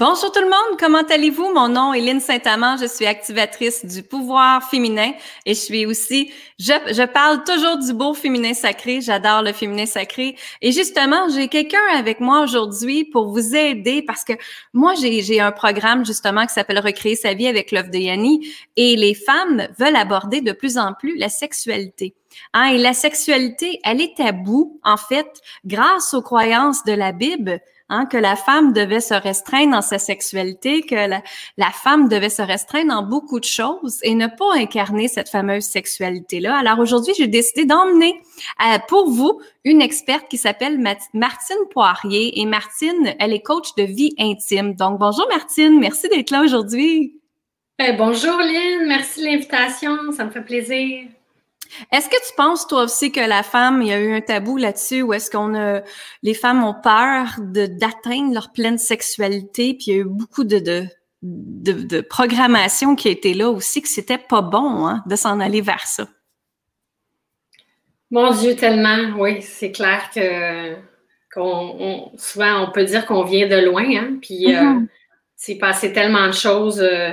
Bonjour tout le monde, comment allez-vous? Mon nom est Lynne Saint-Amand, je suis activatrice du pouvoir féminin et je suis aussi, je, parle toujours du beau féminin sacré, j'adore le féminin sacré et justement, j'ai quelqu'un avec moi aujourd'hui pour vous aider parce que moi, j'ai un programme justement qui s'appelle Recréer sa vie avec l'œuvre de Yanni et les femmes veulent aborder de plus en plus la sexualité. Hein, et la sexualité, elle est taboue, en fait, grâce aux croyances de la Bible. Hein, que la femme devait se restreindre dans sa sexualité, que la, femme devait se restreindre dans beaucoup de choses et ne pas incarner cette fameuse sexualité-là. Alors aujourd'hui, j'ai décidé d'emmener euh, pour vous une experte qui s'appelle Martine Poirier. Et Martine, elle est coach de vie intime. Donc bonjour Martine, merci d'être là aujourd'hui. Ben, bonjour Lynn, merci de l'invitation, ça me fait plaisir. Est-ce que tu penses, toi aussi, que la femme, il y a eu un tabou là-dessus, ou est-ce qu'on a, les femmes ont peur de, d'atteindre leur pleine sexualité, puis il y a eu beaucoup de, de, de, programmation qui a été là aussi, que c'était pas bon, hein, de s'en aller vers ça? Mon Dieu, tellement, oui, c'est clair que qu'on, souvent on peut dire qu'on vient de loin, hein, puis euh, mm-hmm. c'est passé tellement de choses. Euh,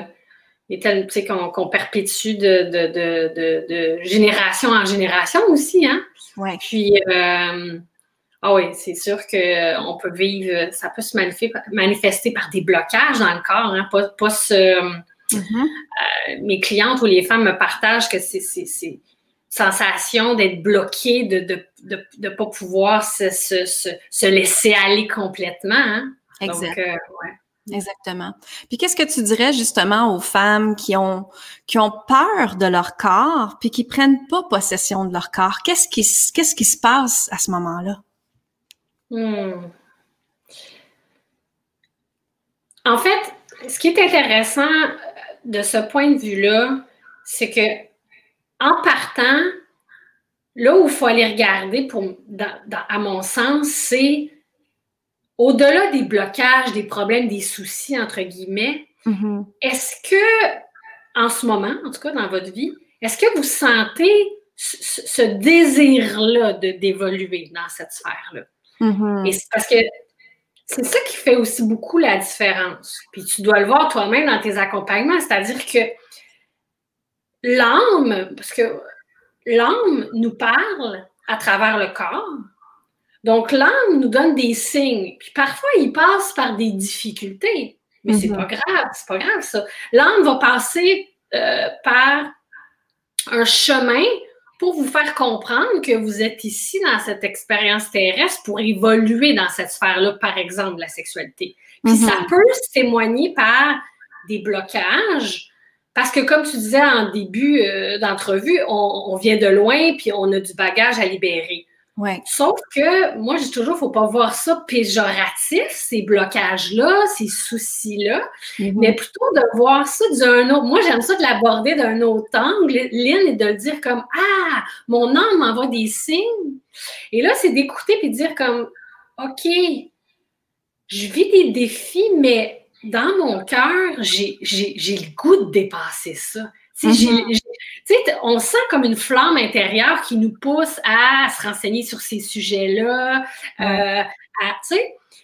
et qu'on perpétue de, génération en génération aussi. Hein? Ouais. Puis, euh, ah oui, c'est sûr qu'on peut vivre, ça peut se manifester, par des blocages dans le corps. Hein? Pas, pas mm-hmm. euh, mes clientes ou les femmes me partagent que c'est sensation d'être bloqué, de ne pas pouvoir se, laisser aller complètement. Hein? Exact. Donc, euh, ouais. Exactement. Puis qu'est-ce que tu dirais justement aux femmes qui ont qui ont peur de leur corps puis qui prennent pas possession de leur corps? Qu'est-ce qui qu'est-ce qui se passe à ce moment-là? Hmm. En fait, ce qui est intéressant de ce point de vue-là, c'est que en partant, là où il faut aller regarder, pour, à mon sens, c'est au-delà des blocages, des problèmes, des soucis, entre guillemets, mm-hmm. est-ce que, en ce moment, en tout cas dans votre vie, est-ce que vous sentez ce, désir-là de, d'évoluer dans cette sphère-là? Mm-hmm. Et c'est parce que c'est ça qui fait aussi beaucoup la différence. Puis tu dois le voir toi-même dans tes accompagnements, c'est-à-dire que l'âme, parce que l'âme nous parle à travers le corps, donc, l'âme nous donne des signes. Puis parfois, il passe par des difficultés. Mais c'est mhm. pas grave, c'est pas grave ça. L'âme va passer euh, par un chemin pour vous faire comprendre que vous êtes ici dans cette expérience terrestre pour évoluer dans cette sphère-là, par exemple, la sexualité. Puis ça mhm. peut se témoigner par des blocages, parce que comme tu disais en début euh, d'entrevue, on, vient de loin, puis on a du bagage à libérer. Sauf que moi, je dis toujours, il ne faut pas voir ça péjoratif, ces blocages-là, ces soucis-là, mm-hmm. mais plutôt de voir ça d'un autre. Moi, j'aime ça de l'aborder d'un autre angle, Lynn, et de le dire comme Ah, mon âme m'envoie des signes. Et là, c'est d'écouter et de dire comme OK, je vis des défis, mais dans mon cœur, j'ai le goût de dépasser ça. Mm-hmm. on sent comme une flamme intérieure qui nous pousse à se renseigner sur ces sujets-là. Euh,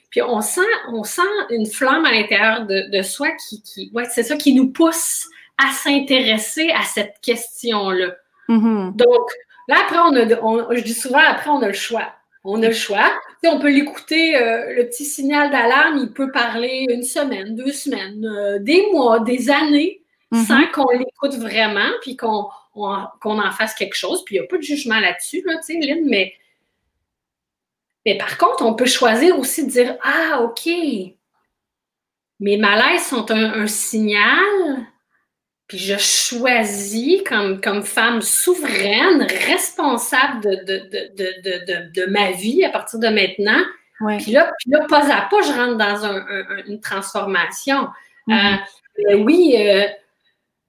puis on sent, on sent une flamme à l'intérieur de, soi qui, qui ouais, c'est ça, qui nous pousse à s'intéresser à cette question-là. Mm-hmm. Donc, là, après, on a, je dis souvent, après, on a le choix. On a le choix. on peut l'écouter, euh, le petit signal d'alarme, il peut parler une semaine, deux semaines, euh, des mois, des années sans mm-hmm. qu'on l'écoute vraiment, puis qu'on en fasse quelque chose. Puis il n'y a pas de jugement là-dessus, là, tu sais, Lynn, mais, mais par contre, on peut choisir aussi de dire Ah, OK, mes malaises sont un, signal, puis je choisis comme, comme femme souveraine, responsable de, de, ma vie à partir de maintenant. Puis, là, puis là, pas à pas, je rentre dans une transformation. Mm-hmm. Euh, oui, euh,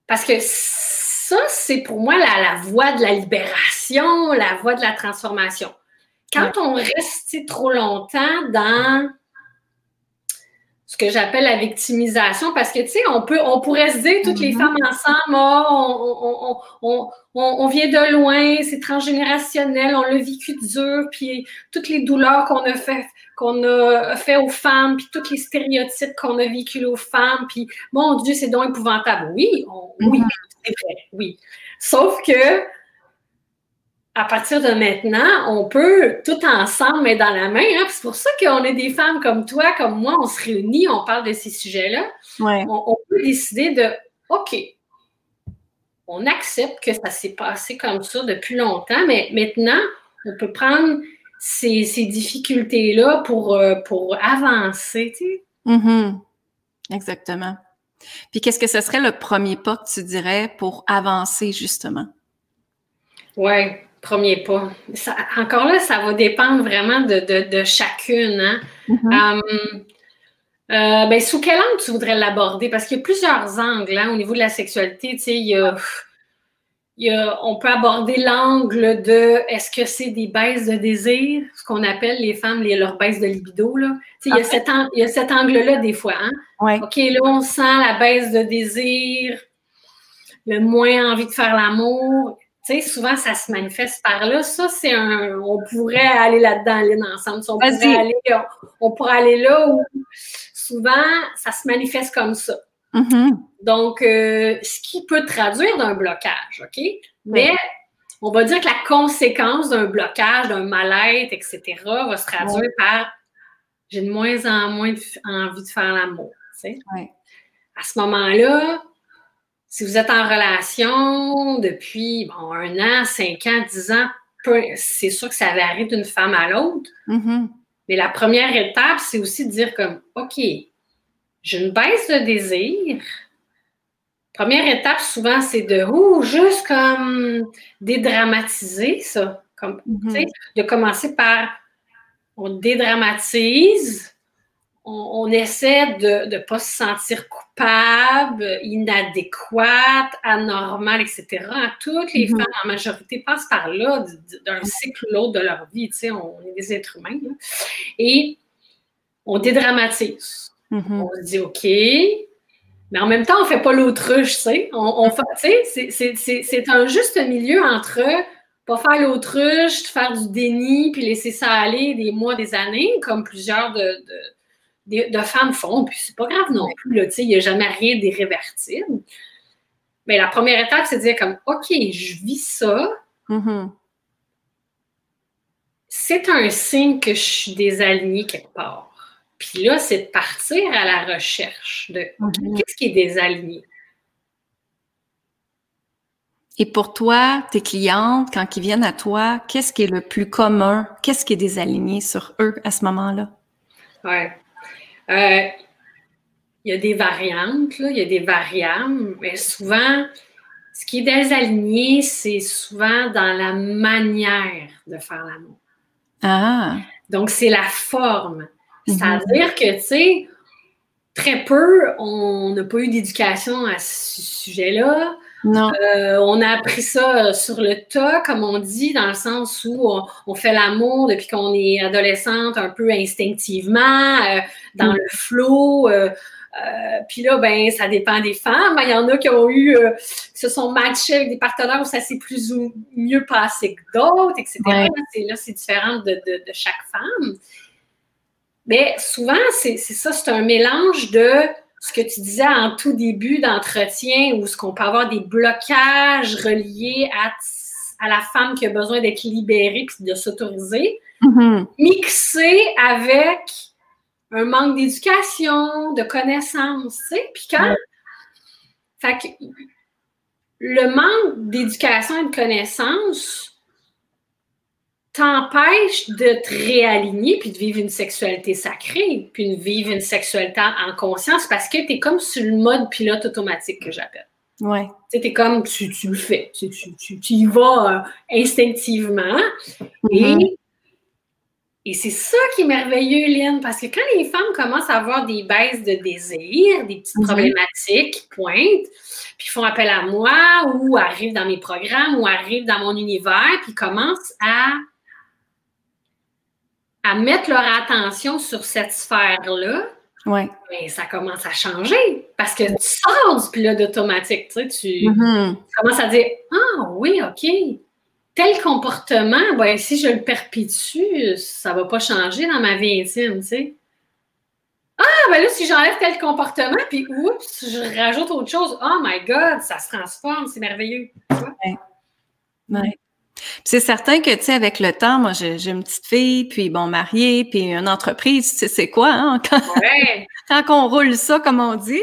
parce que ça, c'est pour moi la, voie de la libération, la voie de la transformation. Quand on reste trop longtemps dans ce que j'appelle la victimisation parce que, tu sais, on peut, on pourrait se dire, toutes les mm-hmm. femmes ensemble, oh, on, on, vient de loin, c'est transgénérationnel, on l'a vécu dur, puis toutes les douleurs qu'on a fait, qu'on a fait aux femmes, puis tous les stéréotypes qu'on a vécu aux femmes, puis mon Dieu, c'est donc épouvantable. Oui, oui, mm-hmm. c'est vrai, oui. Sauf que à partir de maintenant, on peut tout ensemble mettre dans la main. Hein? C'est pour ça qu'on est des femmes comme toi, comme moi, on se réunit, on parle de ces sujets-là. On, peut décider de OK, on accepte que ça s'est passé comme ça depuis longtemps, mais maintenant, on peut prendre ces, difficultés-là pour, euh, pour avancer. Mm-hmm. Exactement. Puis qu'est-ce que ce serait le premier pas que tu dirais pour avancer, justement? Oui, premier pas. encore là, ça va dépendre vraiment de, chacune. Hein? Mm-hmm. Hum, euh, ben, sous quel angle tu voudrais l'aborder? Parce qu'il y a plusieurs angles hein, au niveau de la sexualité. Il y a, on peut aborder l'angle de est-ce que c'est des baisses de désir, ce qu'on appelle les femmes les, leur baisse de libido. Là. Il, y a cet il y a cet angle-là des fois. Hein? OK, là, on sent la baisse de désir, le moins envie de faire l'amour. Tu sais, souvent, ça se manifeste par là. Ça, c'est un. On pourrait aller là-dedans, aller ensemble. On pourrait, aller, on, pourrait aller là où souvent, ça se manifeste comme ça. Mm-hmm. Donc, euh, ce qui peut traduire d'un blocage, OK? Mais on va dire que la conséquence d'un blocage, d'un mal-être, etc., va se traduire par j'ai de moins en moins envie de faire l'amour. Tu sais? À ce moment-là, si vous êtes en relation depuis bon, un an, cinq ans, dix ans, c'est sûr que ça varie d'une femme à l'autre. Mm-hmm. Mais la première étape, c'est aussi de dire comme, OK, j'ai une baisse de désir. Première étape, souvent, c'est de, ouh, juste comme dédramatiser ça. Comme, mm-hmm. De commencer par, on dédramatise, on, essaie de ne pas se sentir inadéquate, anormale, etc. Toutes les mm-hmm. femmes, en majorité, passent par là d'un cycle ou l'autre de leur vie. Tu sais, on est des êtres humains. Et on dédramatise. Mm-hmm. On se dit OK, mais en même temps, on ne fait pas l'autruche, tu sais. On, c'est un juste milieu entre pas faire l'autruche, faire du déni, puis laisser ça aller des mois, des années, comme plusieurs de de, femmes font, puis c'est pas grave non plus, il n'y a jamais rien d'irrévertible. Mais la première étape, c'est de dire comme, OK, je vis ça. Mm-hmm. C'est un signe que je suis désalignée quelque part. Puis là, c'est de partir à la recherche de mm-hmm. qu'est-ce qui est désaligné. Et pour toi, tes clientes, quand ils viennent à toi, qu'est-ce qui est le plus commun? Qu'est-ce qui est désaligné sur eux à ce moment-là? Oui. Euh, il y a des variantes, il y a des variables, mais souvent, ce qui est désaligné, c'est souvent dans la manière de faire l'amour. Ah. Donc, c'est la forme. Mhm. C'est-à-dire que, tu sais, très peu, on n'a pas eu d'éducation à ce sujet-là. Non. Euh, on a appris ça euh, sur le tas, comme on dit, dans le sens où on, fait l'amour depuis qu'on est adolescente un peu instinctivement, euh, dans mm. le flot. puis là, ben, ça dépend des femmes. Il y en a qui ont eu, qui se sont matchés avec des partenaires où ça s'est plus ou mieux passé que d'autres, etc. Là, c'est différent de, de, chaque femme. Mais souvent, c'est ça, c'est un mélange de ce que tu disais en tout début d'entretien, où ce qu'on peut avoir des blocages reliés à, à la femme qui a besoin d'être libérée puis de s'autoriser, mm-hmm. mixé avec un manque d'éducation, de connaissances, tu sais. Puis quand. Fait que le manque d'éducation et de connaissances t'empêche de te réaligner puis de vivre une sexualité sacrée, puis de vivre une sexualité en conscience parce que tu es comme sur le mode pilote automatique que j'appelle. Ouais. Tu es comme, tu, le fais, tu, tu, y vas euh, instinctivement. Mm-hmm. Et, et c'est ça qui est merveilleux, Lynn, parce que quand les femmes commencent à avoir des baisses de désir, des petites mm-hmm. problématiques pointent, puis font appel à moi ou arrivent dans mes programmes ou arrivent dans mon univers, puis commencent à à mettre leur attention sur cette sphère-là, Ouais. Mais ça commence à changer parce que tu sors du pilote automatique. Tu, sais, tu, mm-hmm. tu commences à dire Ah oui, OK, tel comportement, ben, si je le perpétue, ça va pas changer dans ma vie intime, tu sais. Ah, ben là, si j'enlève tel comportement, puis oups, je rajoute autre chose. Oh my God, ça se transforme, c'est merveilleux. Ouais. ouais. C'est certain que, tu sais, avec le temps, moi, j'ai une petite fille, puis bon, mariée, puis une entreprise, tu sais, c'est quoi, hein? Quand, ouais. quand on roule ça, comme on dit,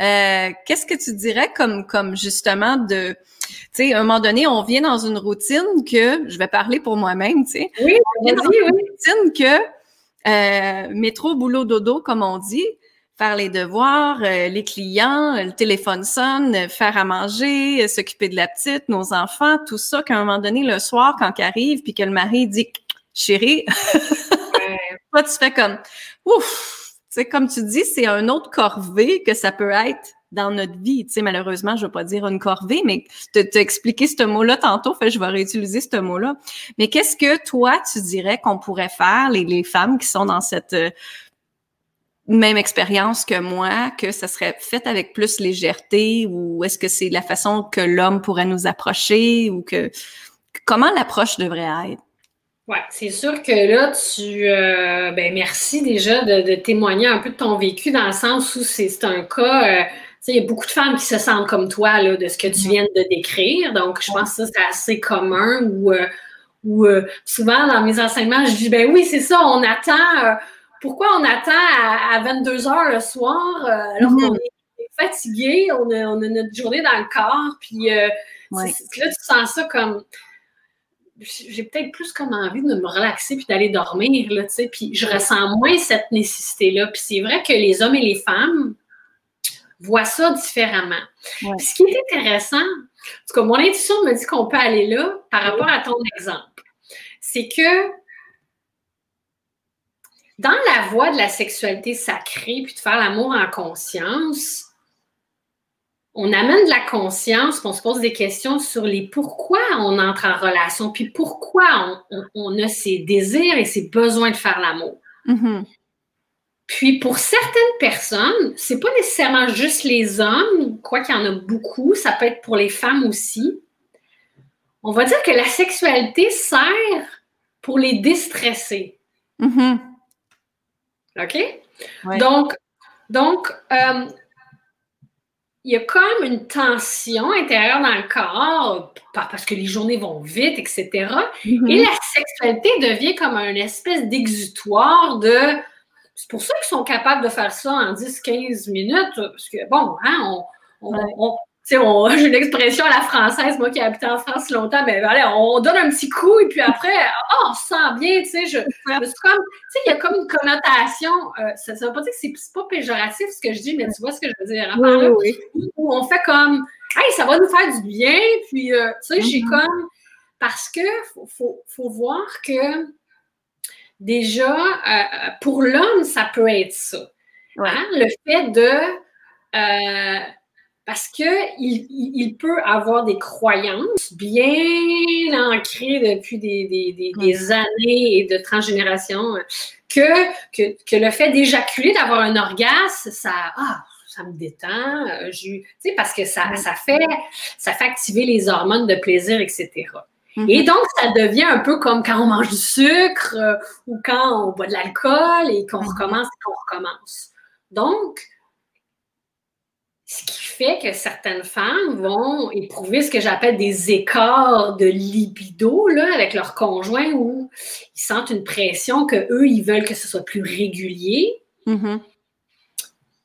euh, qu'est-ce que tu dirais comme, comme justement de, tu sais, à un moment donné, on vient dans une routine que, je vais parler pour moi-même, tu sais. Oui, on vient dans une routine que, euh, métro, boulot, dodo, comme on dit, faire les devoirs, euh, les clients, le téléphone sonne, faire à manger, s'occuper de la petite, nos enfants, tout ça, qu'à un moment donné, le soir, quand il arrive, puis que le mari dit « chérie toi, tu fais comme « ouf », tu sais, comme tu dis, c'est un autre corvée que ça peut être dans notre vie. Tu sais, malheureusement, je veux pas dire une corvée, mais te, expliqué ce mot-là tantôt, fait je vais réutiliser ce mot-là. Mais qu'est-ce que toi, tu dirais qu'on pourrait faire, les, les femmes qui sont dans cette euh, même expérience que moi, que ça serait fait avec plus légèreté ou est-ce que c'est la façon que l'homme pourrait nous approcher ou que comment l'approche devrait être? Oui, c'est sûr que là, tu euh, ben merci déjà de, témoigner un peu de ton vécu dans le sens où c'est un cas. Euh, il y a beaucoup de femmes qui se sentent comme toi là, de ce que tu mm-hmm. viens de décrire. Donc, je pense que ça, c'est assez commun ou euh, souvent dans mes enseignements, je dis ben oui, c'est ça, on attend pourquoi on attend à, 22 heures le soir euh, alors mhm. qu'on est fatigué, on a, notre journée dans le corps, puis euh, là, tu sens ça comme. J'ai peut-être plus comme envie de me relaxer puis d'aller dormir, là, tu sais, puis je ressens moins cette nécessité-là. Puis c'est vrai que les hommes et les femmes voient ça différemment. ce qui est intéressant, en tout cas, mon intuition me dit qu'on peut aller là par rapport à ton exemple. C'est que dans la voie de la sexualité sacrée, puis de faire l'amour en conscience, on amène de la conscience, puis on se pose des questions sur les pourquoi on entre en relation, puis pourquoi on, a ces désirs et ces besoins de faire l'amour. Mm-hmm. Puis pour certaines personnes, c'est pas nécessairement juste les hommes, quoi qu'il y en a beaucoup, ça peut être pour les femmes aussi. On va dire que la sexualité sert pour les déstresser. Mm-hmm. OK? Donc, donc euh, il y a comme une tension intérieure dans le corps, parce que les journées vont vite, etc. Mm-hmm. Et la sexualité devient comme un espèce d'exutoire de. C'est pour ça qu'ils sont capables de faire ça en 10-15 minutes, parce que, bon, hein, on, sais, j'ai une expression à la française, moi qui ai habité en France longtemps, mais allez, on donne un petit coup et puis après, oh, on se sent bien, tu sais, je, comme, tu sais, il y a comme une connotation, euh, ça ne veut pas dire que c'est pas péjoratif ce que je dis, mais tu vois ce que je veux dire, hein, oui, oui. où on fait comme, hey, ça va nous faire du bien, puis, euh, tu sais, j'ai mm-hmm. comme, parce que faut, faut, faut voir que déjà, euh, pour l'homme, ça peut être ça. Hein, le fait de parce qu'il il, peut avoir des croyances bien ancrées depuis des, années et de transgénération que, que, que le fait d'éjaculer, d'avoir un orgasme, ça, ah, ça me détend, euh, je, parce que ça, ça, fait, ça fait activer les hormones de plaisir, etc. Mm-hmm. Et donc, ça devient un peu comme quand on mange du sucre euh, ou quand on boit de l'alcool et qu'on recommence et qu'on recommence. Donc, ce qui fait que certaines femmes vont éprouver ce que j'appelle des écarts de libido là, avec leur conjoint où ils sentent une pression que eux ils veulent que ce soit plus régulier. Mm-hmm.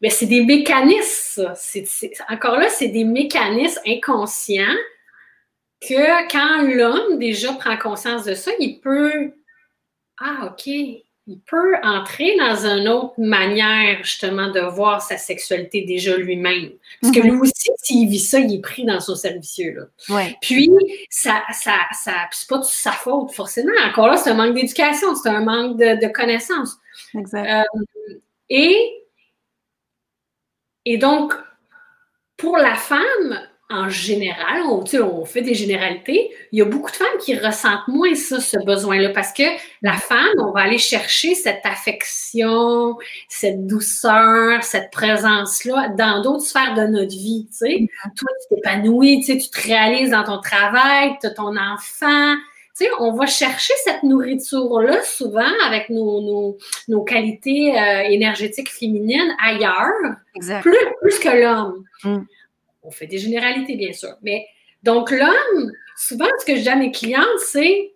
Mais c'est des mécanismes. encore là, c'est des mécanismes inconscients que quand l'homme déjà prend conscience de ça, il peut. Ah, OK il peut entrer dans une autre manière, justement, de voir sa sexualité déjà lui-même. Parce que mhm. lui aussi, s'il vit ça, il est pris dans son servicieux. Là. Puis, ça, ça, ça c'est pas de sa faute, forcément. Encore là, c'est un manque d'éducation, c'est un manque de, connaissances. Exact. Euh, et, et donc, pour la femme, en général, on, on fait des généralités, il y a beaucoup de femmes qui ressentent moins ça, ce besoin-là, parce que la femme, on va aller chercher cette affection, cette douceur, cette présence-là dans d'autres sphères de notre vie. Tu sais. Mm-hmm. Toi, tu t'épanouis, tu, te réalises dans ton travail, tu as ton enfant. Tu sais, on va chercher cette nourriture-là souvent avec nos, nos, qualités euh, énergétiques féminines ailleurs, Plus, plus que l'homme. Mm on fait des généralités, bien sûr. Mais donc, l'homme, souvent, ce que je dis à mes clientes, c'est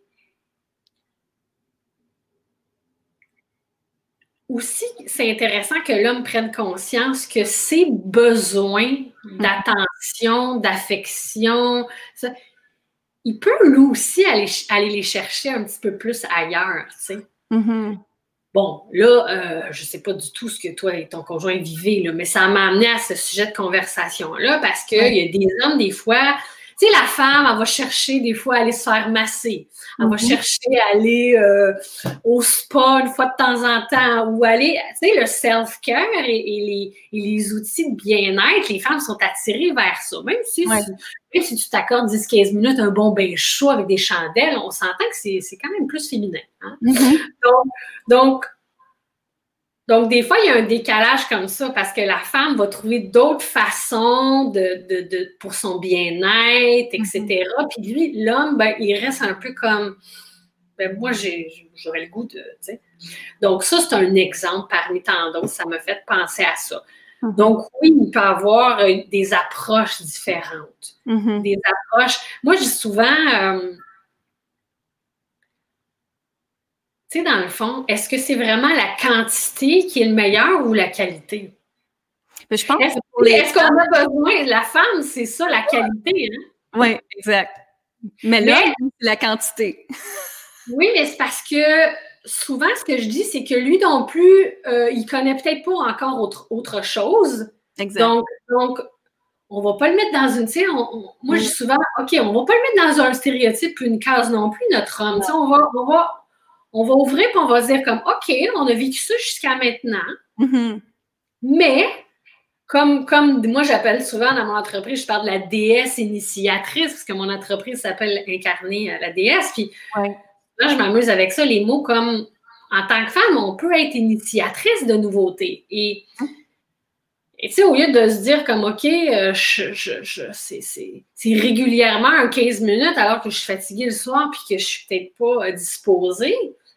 aussi, c'est intéressant que l'homme prenne conscience que ses besoins d'attention, d'affection, il peut lui aussi aller, aller, les chercher un petit peu plus ailleurs, tu sais. Mm-hmm. Bon, là, euh, je ne sais pas du tout ce que toi et ton conjoint vivez, là, mais ça m'a amené à ce sujet de conversation-là parce qu'il y a des hommes, des fois, tu sais, la femme, elle va chercher des fois à aller se faire masser. Elle va mhm. chercher à aller euh, au spa une fois de temps en temps ou aller, tu sais, le self-care et, les, outils de bien-être, les femmes sont attirées vers ça. Même si, si tu t'accordes 10-15 minutes un bon bain chaud avec des chandelles, on s'entend que c'est quand même plus féminin. Hein. Mhm. Donc, donc donc, des fois, il y a un décalage comme ça parce que la femme va trouver d'autres façons de, de, de, pour son bien-être, etc. Mm-hmm. Puis lui, l'homme, ben, il reste un peu comme ben, moi, j'aurais le goût de. Donc, ça, c'est un exemple parmi tant d'autres. Ça m'a fait penser à ça. Mm-hmm. Donc, oui, il peut y avoir euh, des approches différentes. Mm-hmm. Des approches. Moi, je dis souvent. Euh, tu sais, dans le fond, est-ce que c'est vraiment la quantité qui est le meilleur ou la qualité? Mais je pense est-ce, qu'on a besoin, la femme, c'est ça, la qualité, hein? Oui, exact. Mais là, la quantité. oui, mais c'est parce que souvent, ce que je dis, c'est que lui non plus, euh, il connaît peut-être pas encore autre, autre chose. Exact. Donc, donc, on va pas le mettre dans une, moi, je dis souvent, OK, on va pas le mettre dans un stéréotype une case non plus, notre homme. On va, on va on va ouvrir et on va dire comme OK, on a vécu ça jusqu'à maintenant. Mm-hmm. Mais comme, comme moi j'appelle souvent dans mon entreprise, je parle de la déesse initiatrice, parce que mon entreprise s'appelle Incarner euh, la déesse. Puis là, je m'amuse avec ça, les mots comme en tant que femme, on peut être initiatrice de nouveautés. Et tu sais, au lieu de se dire comme, OK, euh, je, c'est régulièrement un 15 minutes alors que je suis fatiguée le soir puis que je suis peut-être pas euh,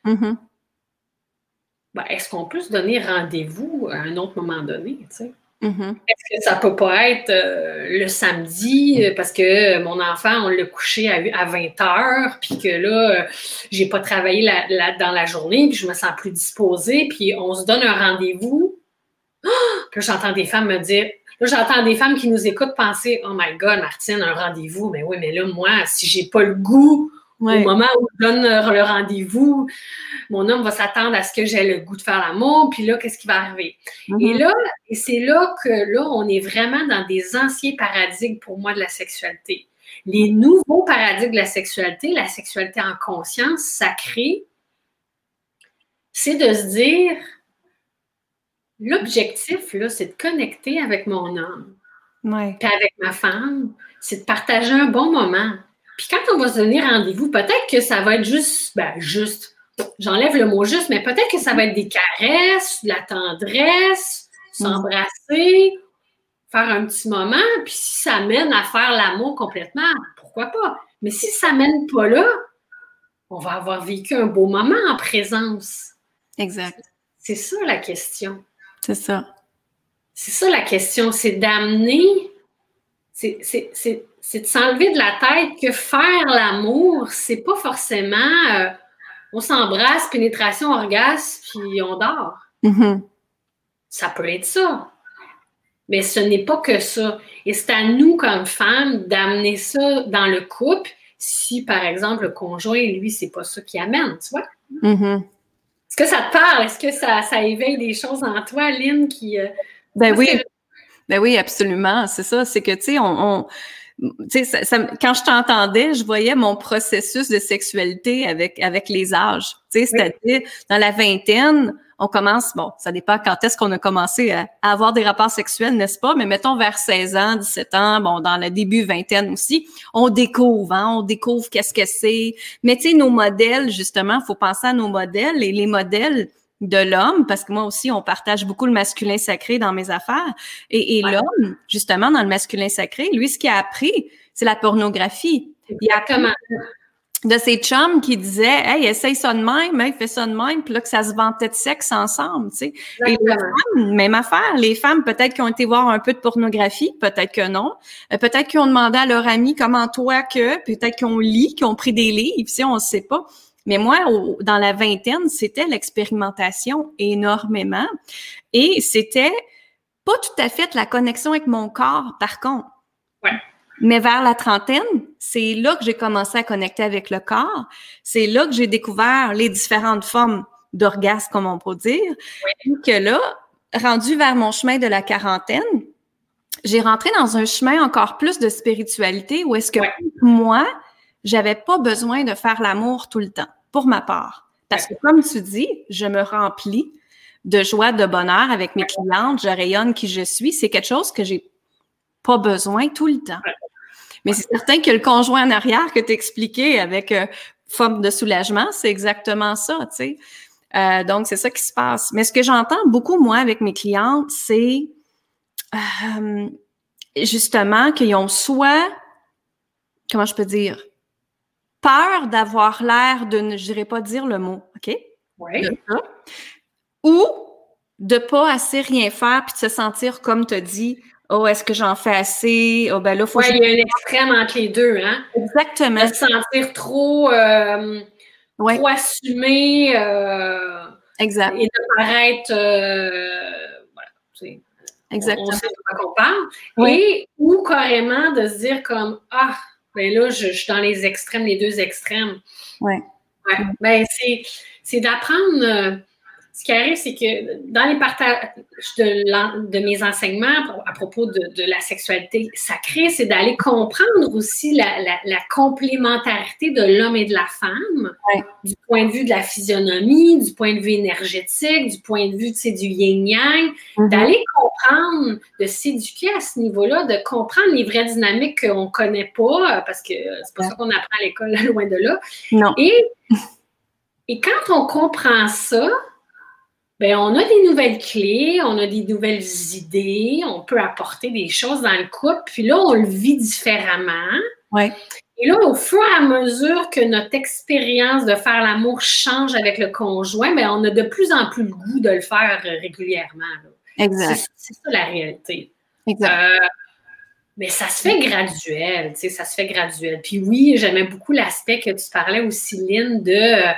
Mm-hmm. Ben, est-ce qu'on peut se donner rendez-vous à un autre moment donné? Mm-hmm. Est-ce que ça peut pas être euh, le samedi euh, parce que mon enfant, on l'a couché à, 20 heures, puis que là, euh, j'ai pas travaillé dans la journée, puis je me sens plus disposée, puis on se donne un rendez-vous. Puis j'entends des femmes me dire, là, j'entends des femmes qui nous écoutent penser, oh my God, Martine, un rendez-vous, mais oui, mais là, moi, si j'ai pas le goût au moment où je donne le rendez-vous, mon homme va s'attendre à ce que j'ai le goût de faire l'amour, puis là, qu'est-ce qui va arriver? Mm-hmm. Et là, c'est là que là, on est vraiment dans des anciens paradigmes pour moi de la sexualité. Les nouveaux paradigmes de la sexualité, la sexualité en conscience sacrée, c'est de se dire, l'objectif, là, c'est de connecter avec mon homme, puis avec ma femme, c'est de partager un bon moment. Puis quand on va se donner rendez-vous, peut-être que ça va être juste, ben, juste, j'enlève le mot juste, mais peut-être que ça va être des caresses, de la tendresse, s'embrasser, faire un petit moment, puis si ça mène à faire l'amour complètement, pourquoi pas? Mais si ça mène pas là, on va avoir vécu un beau moment en présence. Exact. C'est ça la question. C'est ça. C'est ça la question, c'est d'amener, c'est c'est de s'enlever de la tête que faire l'amour, c'est pas forcément euh, on s'embrasse, pénétration, orgasme, puis on dort. Mm-hmm. Ça peut être ça. Mais ce n'est pas que ça. Et c'est à nous, comme femmes, d'amener ça dans le couple si, par exemple, le conjoint, lui, c'est pas ça qui amène, tu vois? Mm-hmm. Est-ce que ça te parle? Est-ce que ça, ça, éveille des choses en toi, Lynn, qui. Euh, ben oui. Ben oui, absolument. C'est ça. C'est que, tu sais, on quand je t'entendais, je voyais mon processus de sexualité avec, avec les âges. C'est-à-dire, dans la vingtaine, on commence, bon, ça dépend quand est-ce qu'on a commencé à, avoir des rapports sexuels, n'est-ce pas? Mais mettons vers 16 ans, 17 ans, bon, dans le début vingtaine aussi, on découvre, hein, on découvre qu'est-ce que c'est. Mais tu sais, nos modèles, justement, faut penser à nos modèles et les modèles de l'homme, parce que moi aussi, on partage beaucoup le masculin sacré dans mes affaires. Et, l'homme, justement, dans le masculin sacré, lui, ce qu'il a appris, c'est la pornographie. Il a de ses chums qui disaient Hey, essaye ça de même, hey, fais ça de même, puis là que ça se vantait de sexe ensemble, tu sais. Et les femmes, même affaire. Les femmes, peut-être qui ont été voir un peu de pornographie, peut-être que non. Euh, peut-être qu'ils ont demandé à leur ami comment toi que, peut-être qu'ils ont lu, qu'ils ont pris des livres, si on ne sait pas. Mais moi, dans la vingtaine, c'était l'expérimentation énormément. Et c'était pas tout à fait la connexion avec mon corps, par contre. Ouais. Mais vers la trentaine, c'est là que j'ai commencé à connecter avec le corps. C'est là que j'ai découvert les différentes formes d'orgasme, comme on peut dire. Et que là, rendu vers mon chemin de la quarantaine, j'ai rentré dans un chemin encore plus de spiritualité où est-ce que moi, j'avais pas besoin de faire l'amour tout le temps, pour ma part. Parce que comme tu dis, je me remplis de joie, de bonheur avec mes clientes, je rayonne qui je suis. C'est quelque chose que j'ai pas besoin tout le temps. Mais c'est certain que le conjoint en arrière que tu expliqué avec euh, forme de soulagement, c'est exactement ça, tu sais. Euh, donc, c'est ça qui se passe. Mais ce que j'entends beaucoup, moi, avec mes clientes, c'est euh, justement qu'ils ont soit, comment je peux dire, peur d'avoir l'air de ne, je dirais pas dire le mot, OK? Oui. Ou de pas assez rien faire puis de se sentir, comme tu as dit, Oh, est-ce que j'en fais assez? Oh, ben là, faut il y a un extrême entre les deux, hein? Exactement. De se sentir trop, euh, trop assumé euh, exact. et de paraître. Euh, voilà, Exactement. On, sait de quoi on parle. Et, ou carrément de se dire comme Ah, ben là, je, je, suis dans les extrêmes, les deux extrêmes. Oui. Ouais. Ben, c'est d'apprendre euh, ce qui arrive, c'est que dans les partages de, de mes enseignements à propos de, de la sexualité sacrée, c'est d'aller comprendre aussi la, la, la complémentarité de l'homme et de la femme, du point de vue de la physionomie, du point de vue énergétique, du point de vue du yin-yang, mm-hmm. d'aller comprendre, de s'éduquer à ce niveau-là, de comprendre les vraies dynamiques qu'on ne connaît pas, parce que c'est pas ça qu'on apprend à l'école, loin de là. Non. Et, et quand on comprend ça, Bien, on a des nouvelles clés, on a des nouvelles idées, on peut apporter des choses dans le couple, puis là, on le vit différemment. Ouais. Et là, au fur et à mesure que notre expérience de faire l'amour change avec le conjoint, bien, on a de plus en plus le goût de le faire régulièrement. Exact. C'est ça la réalité. Exact. Euh, mais ça se fait graduel, tu sais, ça se fait graduel. Puis oui, j'aimais beaucoup l'aspect que tu parlais aussi, Lynn, de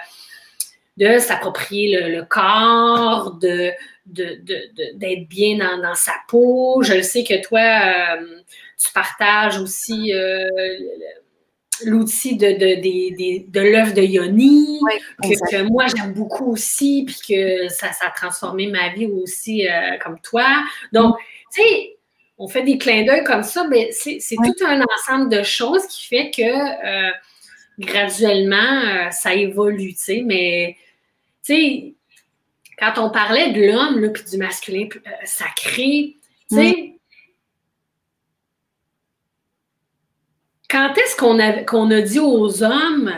de s'approprier le, corps, de, d'être bien dans, sa peau. Je le sais que toi, euh, tu partages aussi euh, l'outil de, de, de l'œuvre de Yoni, que, moi j'aime beaucoup aussi, puis que ça, ça a transformé ma vie aussi euh, comme toi. Donc, tu sais, on fait des clins d'œil comme ça, mais c'est, tout un ensemble de choses qui fait que graduellement, ça évolue, tu sais, mais tu sais, quand on parlait de l'homme, puis du masculin euh, sacré, tu sais, quand est-ce qu'on a, dit aux hommes,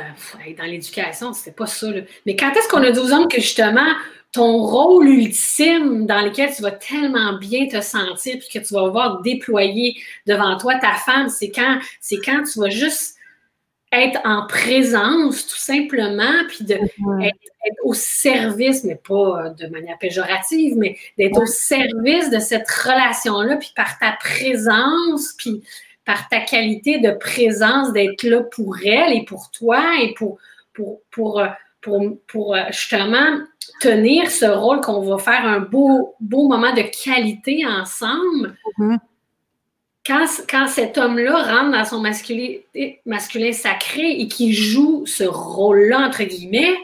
dans l'éducation, c'était pas ça, mais quand est-ce qu'on a dit aux hommes que justement, ton rôle ultime dans lequel tu vas tellement bien te sentir puis que tu vas voir déployer devant toi ta femme, c'est quand, c'est quand tu vas juste être en présence, tout simplement, puis de mm-hmm. être, au service, mais pas euh, de manière péjorative, mais d'être au service de cette relation-là, puis par ta présence, puis par ta qualité de présence, d'être là pour elle et pour toi et pour, pour, pour, euh, pour, pour euh, justement tenir ce rôle qu'on va faire un beau, beau moment de qualité ensemble. Mm-hmm quand, cet homme-là rentre dans son masculin, masculin sacré et qui joue ce rôle-là, entre guillemets,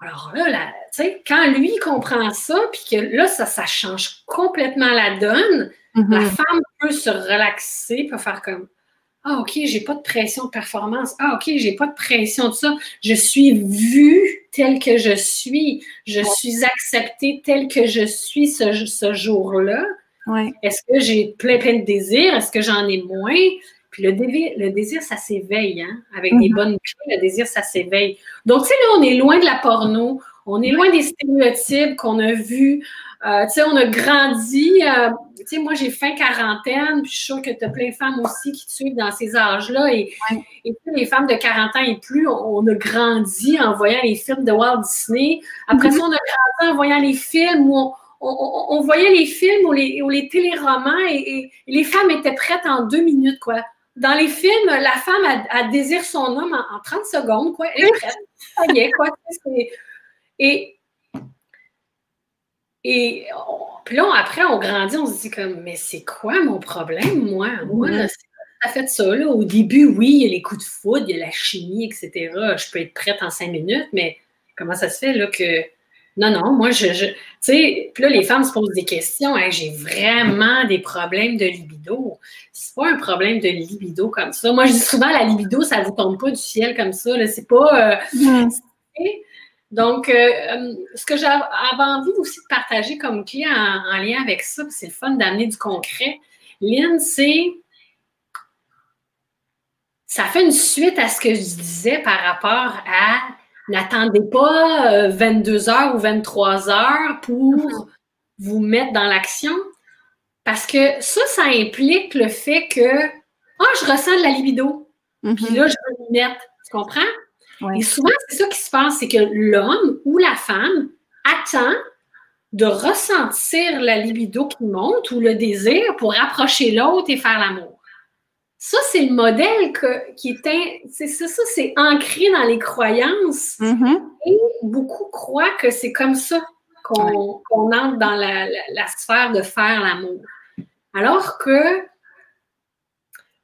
alors là, tu sais, quand lui comprend ça, puis que là, ça, ça change complètement la donne, mm-hmm. la femme peut se relaxer, peut faire comme Ah, OK, j'ai pas de pression de performance. Ah, OK, j'ai pas de pression de ça. Je suis vue telle que je suis. Je suis acceptée telle que je suis ce, ce jour-là. Ouais. Est-ce que j'ai plein, plein de désirs? Est-ce que j'en ai moins? Puis le, désir, le désir, ça s'éveille, hein? Avec des Mhm. bonnes clés, le désir, ça s'éveille. Donc, tu sais, là, on est loin de la porno. On est loin des stéréotypes qu'on a vus. Euh, tu sais, on a grandi. euh, tu sais, moi, j'ai fin quarantaine, puis je suis sûre que tu as plein de femmes aussi qui te suivent dans ces âges-là. Et, Ouais. et les femmes de 40 ans et plus, on, on a grandi en voyant les films de Walt Disney. Après Mhm. ça, on a grandi en voyant les films où on, on- on- on voyait les films ou les, ou les téléromans et, les femmes étaient prêtes en deux minutes, quoi. Dans les films, la femme, elle, elle désire son homme en, en 30 secondes, quoi. Elle est prête. Ça y est, quoi. Et, et on- puis là, après, on grandit, on se dit comme, mais c'est quoi mon problème, moi? Moi, à fait ça, là. Au début, oui, il y a les coups de foudre, il y a la chimie, etc. Je peux être prête en cinq minutes, mais comment ça se fait, là, que... Non, non, moi, je... je- tu sais, puis là, les femmes se posent des questions. Hey, j'ai vraiment des problèmes de libido. C'est pas un problème de libido comme ça. Moi, je dis souvent, la libido, ça vous tombe pas du ciel comme ça. C'est pas... euh, donc, euh, euh, ce que j'avais envie aussi de partager comme clé en, en lien avec ça, puis c'est le fun d'amener du concret, Lynn, c'est. Ça fait une suite à ce que je disais par rapport à n'attendez pas euh, 22 heures ou 23 heures pour vous mettre dans l'action. Parce que ça, ça implique le fait que Ah, je ressens de la libido. Puis Mhm. là, je veux m'y mettre. Tu comprends? Ouais. Et souvent, c'est ça qui se passe, c'est que l'homme ou la femme attend de ressentir la libido qui monte ou le désir pour approcher l'autre et faire l'amour. Ça, c'est le modèle que- qui est, in- c'est ça, ça, c'est ancré dans les croyances. Mhm. Beaucoup croient que c'est comme ça qu'on qu'on entre dans la, la- la sphère de faire l'amour. Alors que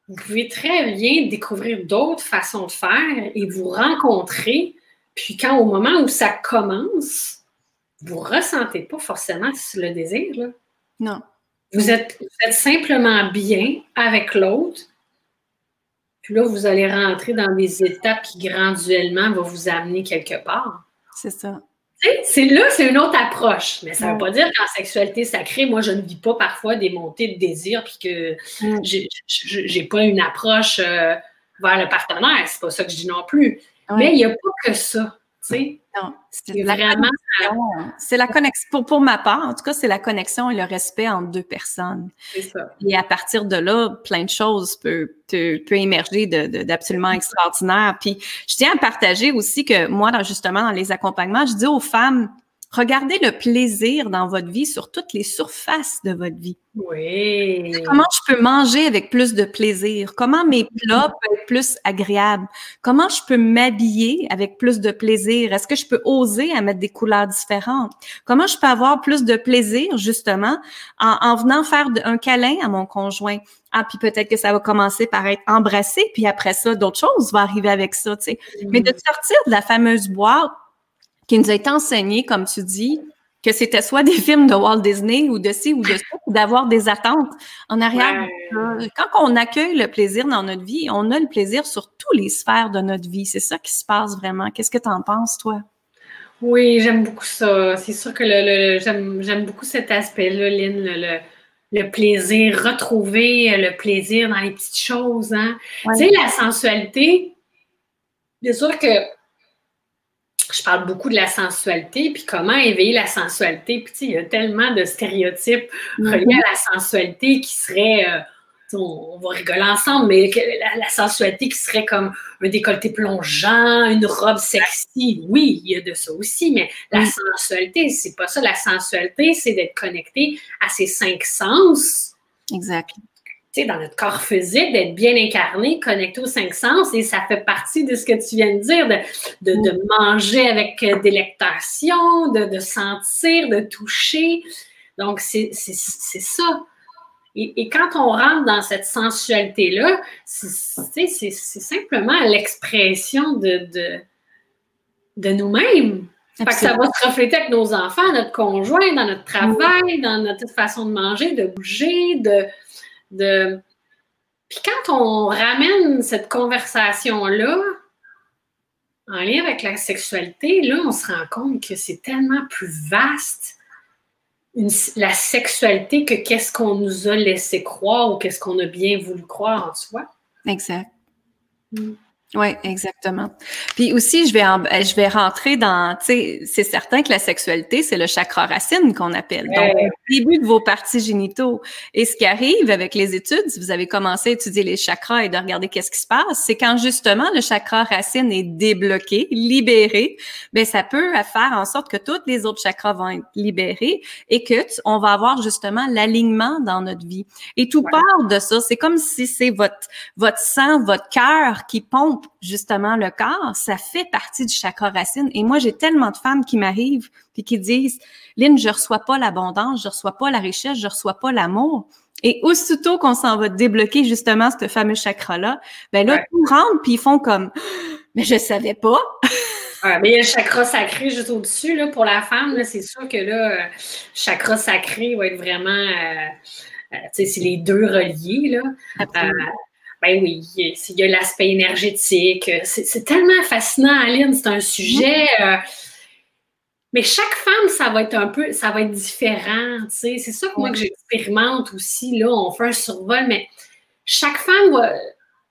vous pouvez très bien découvrir d'autres façons de faire et vous rencontrer. Puis quand au moment où ça commence, vous ne ressentez pas forcément le désir. là. Non. Vous êtes, vous êtes simplement bien avec l'autre. Puis là, vous allez rentrer dans des étapes qui graduellement vont vous amener quelque part. C'est ça. Tu sais, C'est là, c'est une autre approche. Mais ça ne veut pas dire qu'en sexualité sacrée, moi, je ne vis pas parfois des montées de désir puis que j'ai- pas une approche euh, vers le partenaire. C'est pas ça que je dis non plus. Ouais. Mais il n'y a pas que ça. C'est vraiment. C'est la connexion. Pour, pour ma part, en tout cas, c'est la connexion et le respect entre deux personnes. C'est ça. Et à partir de là, plein de choses peuvent peut, peut émerger de- de- d'absolument extraordinaire. Puis je tiens à partager aussi que moi, dans- justement, dans les accompagnements, je dis aux femmes, regardez le plaisir dans votre vie sur toutes les surfaces de votre vie. Oui. Comment je peux manger avec plus de plaisir? Comment mes plats peuvent être plus agréables? Comment je peux m'habiller avec plus de plaisir? Est-ce que je peux oser à mettre des couleurs différentes? Comment je peux avoir plus de plaisir, justement, en, en venant faire un câlin à mon conjoint? Ah, puis peut-être que ça va commencer par être embrassé, puis après ça, d'autres choses vont arriver avec ça, tu sais. Mais de sortir de la fameuse boîte qui nous a été enseignée, comme tu dis, que c'était soit des films de Walt Disney ou de ci ou de ça, ou d'avoir des attentes en arrière. Ouais. Quand on accueille le plaisir dans notre vie, on a le plaisir sur tous les sphères de notre vie. C'est ça qui se passe vraiment. Qu'est-ce que tu en penses, toi? Oui, j'aime beaucoup ça. C'est sûr que le, le- j'aime, j'aime beaucoup cet aspect-là, Lynn, le, le- le plaisir, retrouver le plaisir dans les petites choses. Hein? Ouais. Tu sais, la sensualité, bien sûr que je parle beaucoup de la sensualité, puis comment éveiller la sensualité. Puis il y a tellement de stéréotypes reliés à la sensualité qui seraient, euh, on, va rigoler ensemble, mais la, la sensualité qui serait comme un décolleté plongeant, une robe sexy. Oui, il y a de ça aussi, mais la Mm. sensualité, c'est pas ça. La sensualité, c'est d'être connecté à ses cinq sens Exact. Dans notre corps physique, d'être bien incarné, connecté aux cinq sens, et ça fait partie de ce que tu viens de dire, de, de, manger avec euh, délectation, de, de sentir, de toucher. Donc, c'est ça. Et, quand on rentre dans cette sensualité-là, c'est simplement l'expression de, de, nous-mêmes. Ça va se refléter avec nos enfants, notre conjoint, dans notre travail, dans notre façon de manger, de bouger, de, de Puis quand on ramène cette conversation-là en lien avec la sexualité, là, on se rend compte que c'est tellement plus vaste la sexualité que qu'est-ce qu'on nous a laissé croire ou qu'est-ce qu'on a bien voulu croire en soi. Exact. Mm. Oui, exactement. Puis aussi, je vais, euh, je vais rentrer dans, tu sais, c'est certain que la sexualité, c'est le chakra racine qu'on appelle. Donc, au début de vos parties génitaux. Et ce qui arrive avec les études, si vous avez commencé à étudier les chakras et de regarder qu'est-ce qui se passe, c'est quand justement le chakra racine est débloqué, libéré, ben ça peut faire en sorte que tous les autres chakras vont être libérés et que on va avoir justement l'alignement dans notre vie. Et tout part de ça. C'est comme si c'est votre votre sang, votre cœur qui pompe justement le corps, ça fait partie du chakra racine. Et moi, j'ai tellement de femmes qui m'arrivent puis qui disent, Lynn, je reçois pas l'abondance, je reçois pas la richesse, je reçois pas l'amour. Et aussitôt qu'on s'en va débloquer justement ce fameux chakra-là, ben là, tout rentre puis ils font comme, mais je savais pas. mais il y a le chakra sacré juste au-dessus, là, pour la femme, c'est sûr que là, le euh, chakra sacré va être vraiment, euh, euh, tu sais, c'est les deux reliés, là. Ben oui, il y a l'aspect énergétique. C'est tellement fascinant, Aline. C'est un sujet. Euh, mais chaque femme, ça va être un peu, ça va être différent. C'est ça que moi que j'expérimente aussi. Là, on fait un survol, mais chaque femme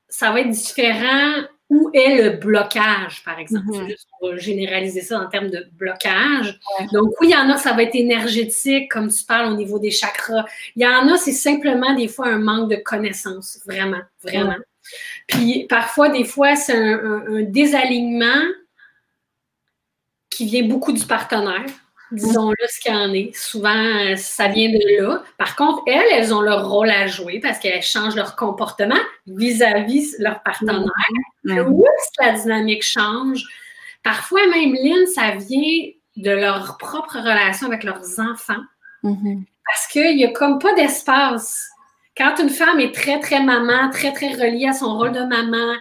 ça va être différent où est le blocage, par exemple? Mm-hmm. On va généraliser ça en termes de blocage. Donc, oui, il y en a, ça va être énergétique, comme tu parles au niveau des chakras. Il y en a, c'est simplement des fois un manque de connaissance, vraiment, vraiment. Puis parfois, des fois, c'est un désalignement qui vient beaucoup du partenaire disons-le ce qu'il en est. Souvent, ça vient de là. Par contre, elles, elles ont leur rôle à jouer parce qu'elles changent leur comportement vis-à-vis leur partenaire. Mm la dynamique change. Parfois, même, Lynn, ça vient de leur propre relation avec leurs enfants. Mm-hmm. Parce qu'il n'y a comme pas d'espace. Quand une femme est très, très maman, très, très reliée à son rôle de maman,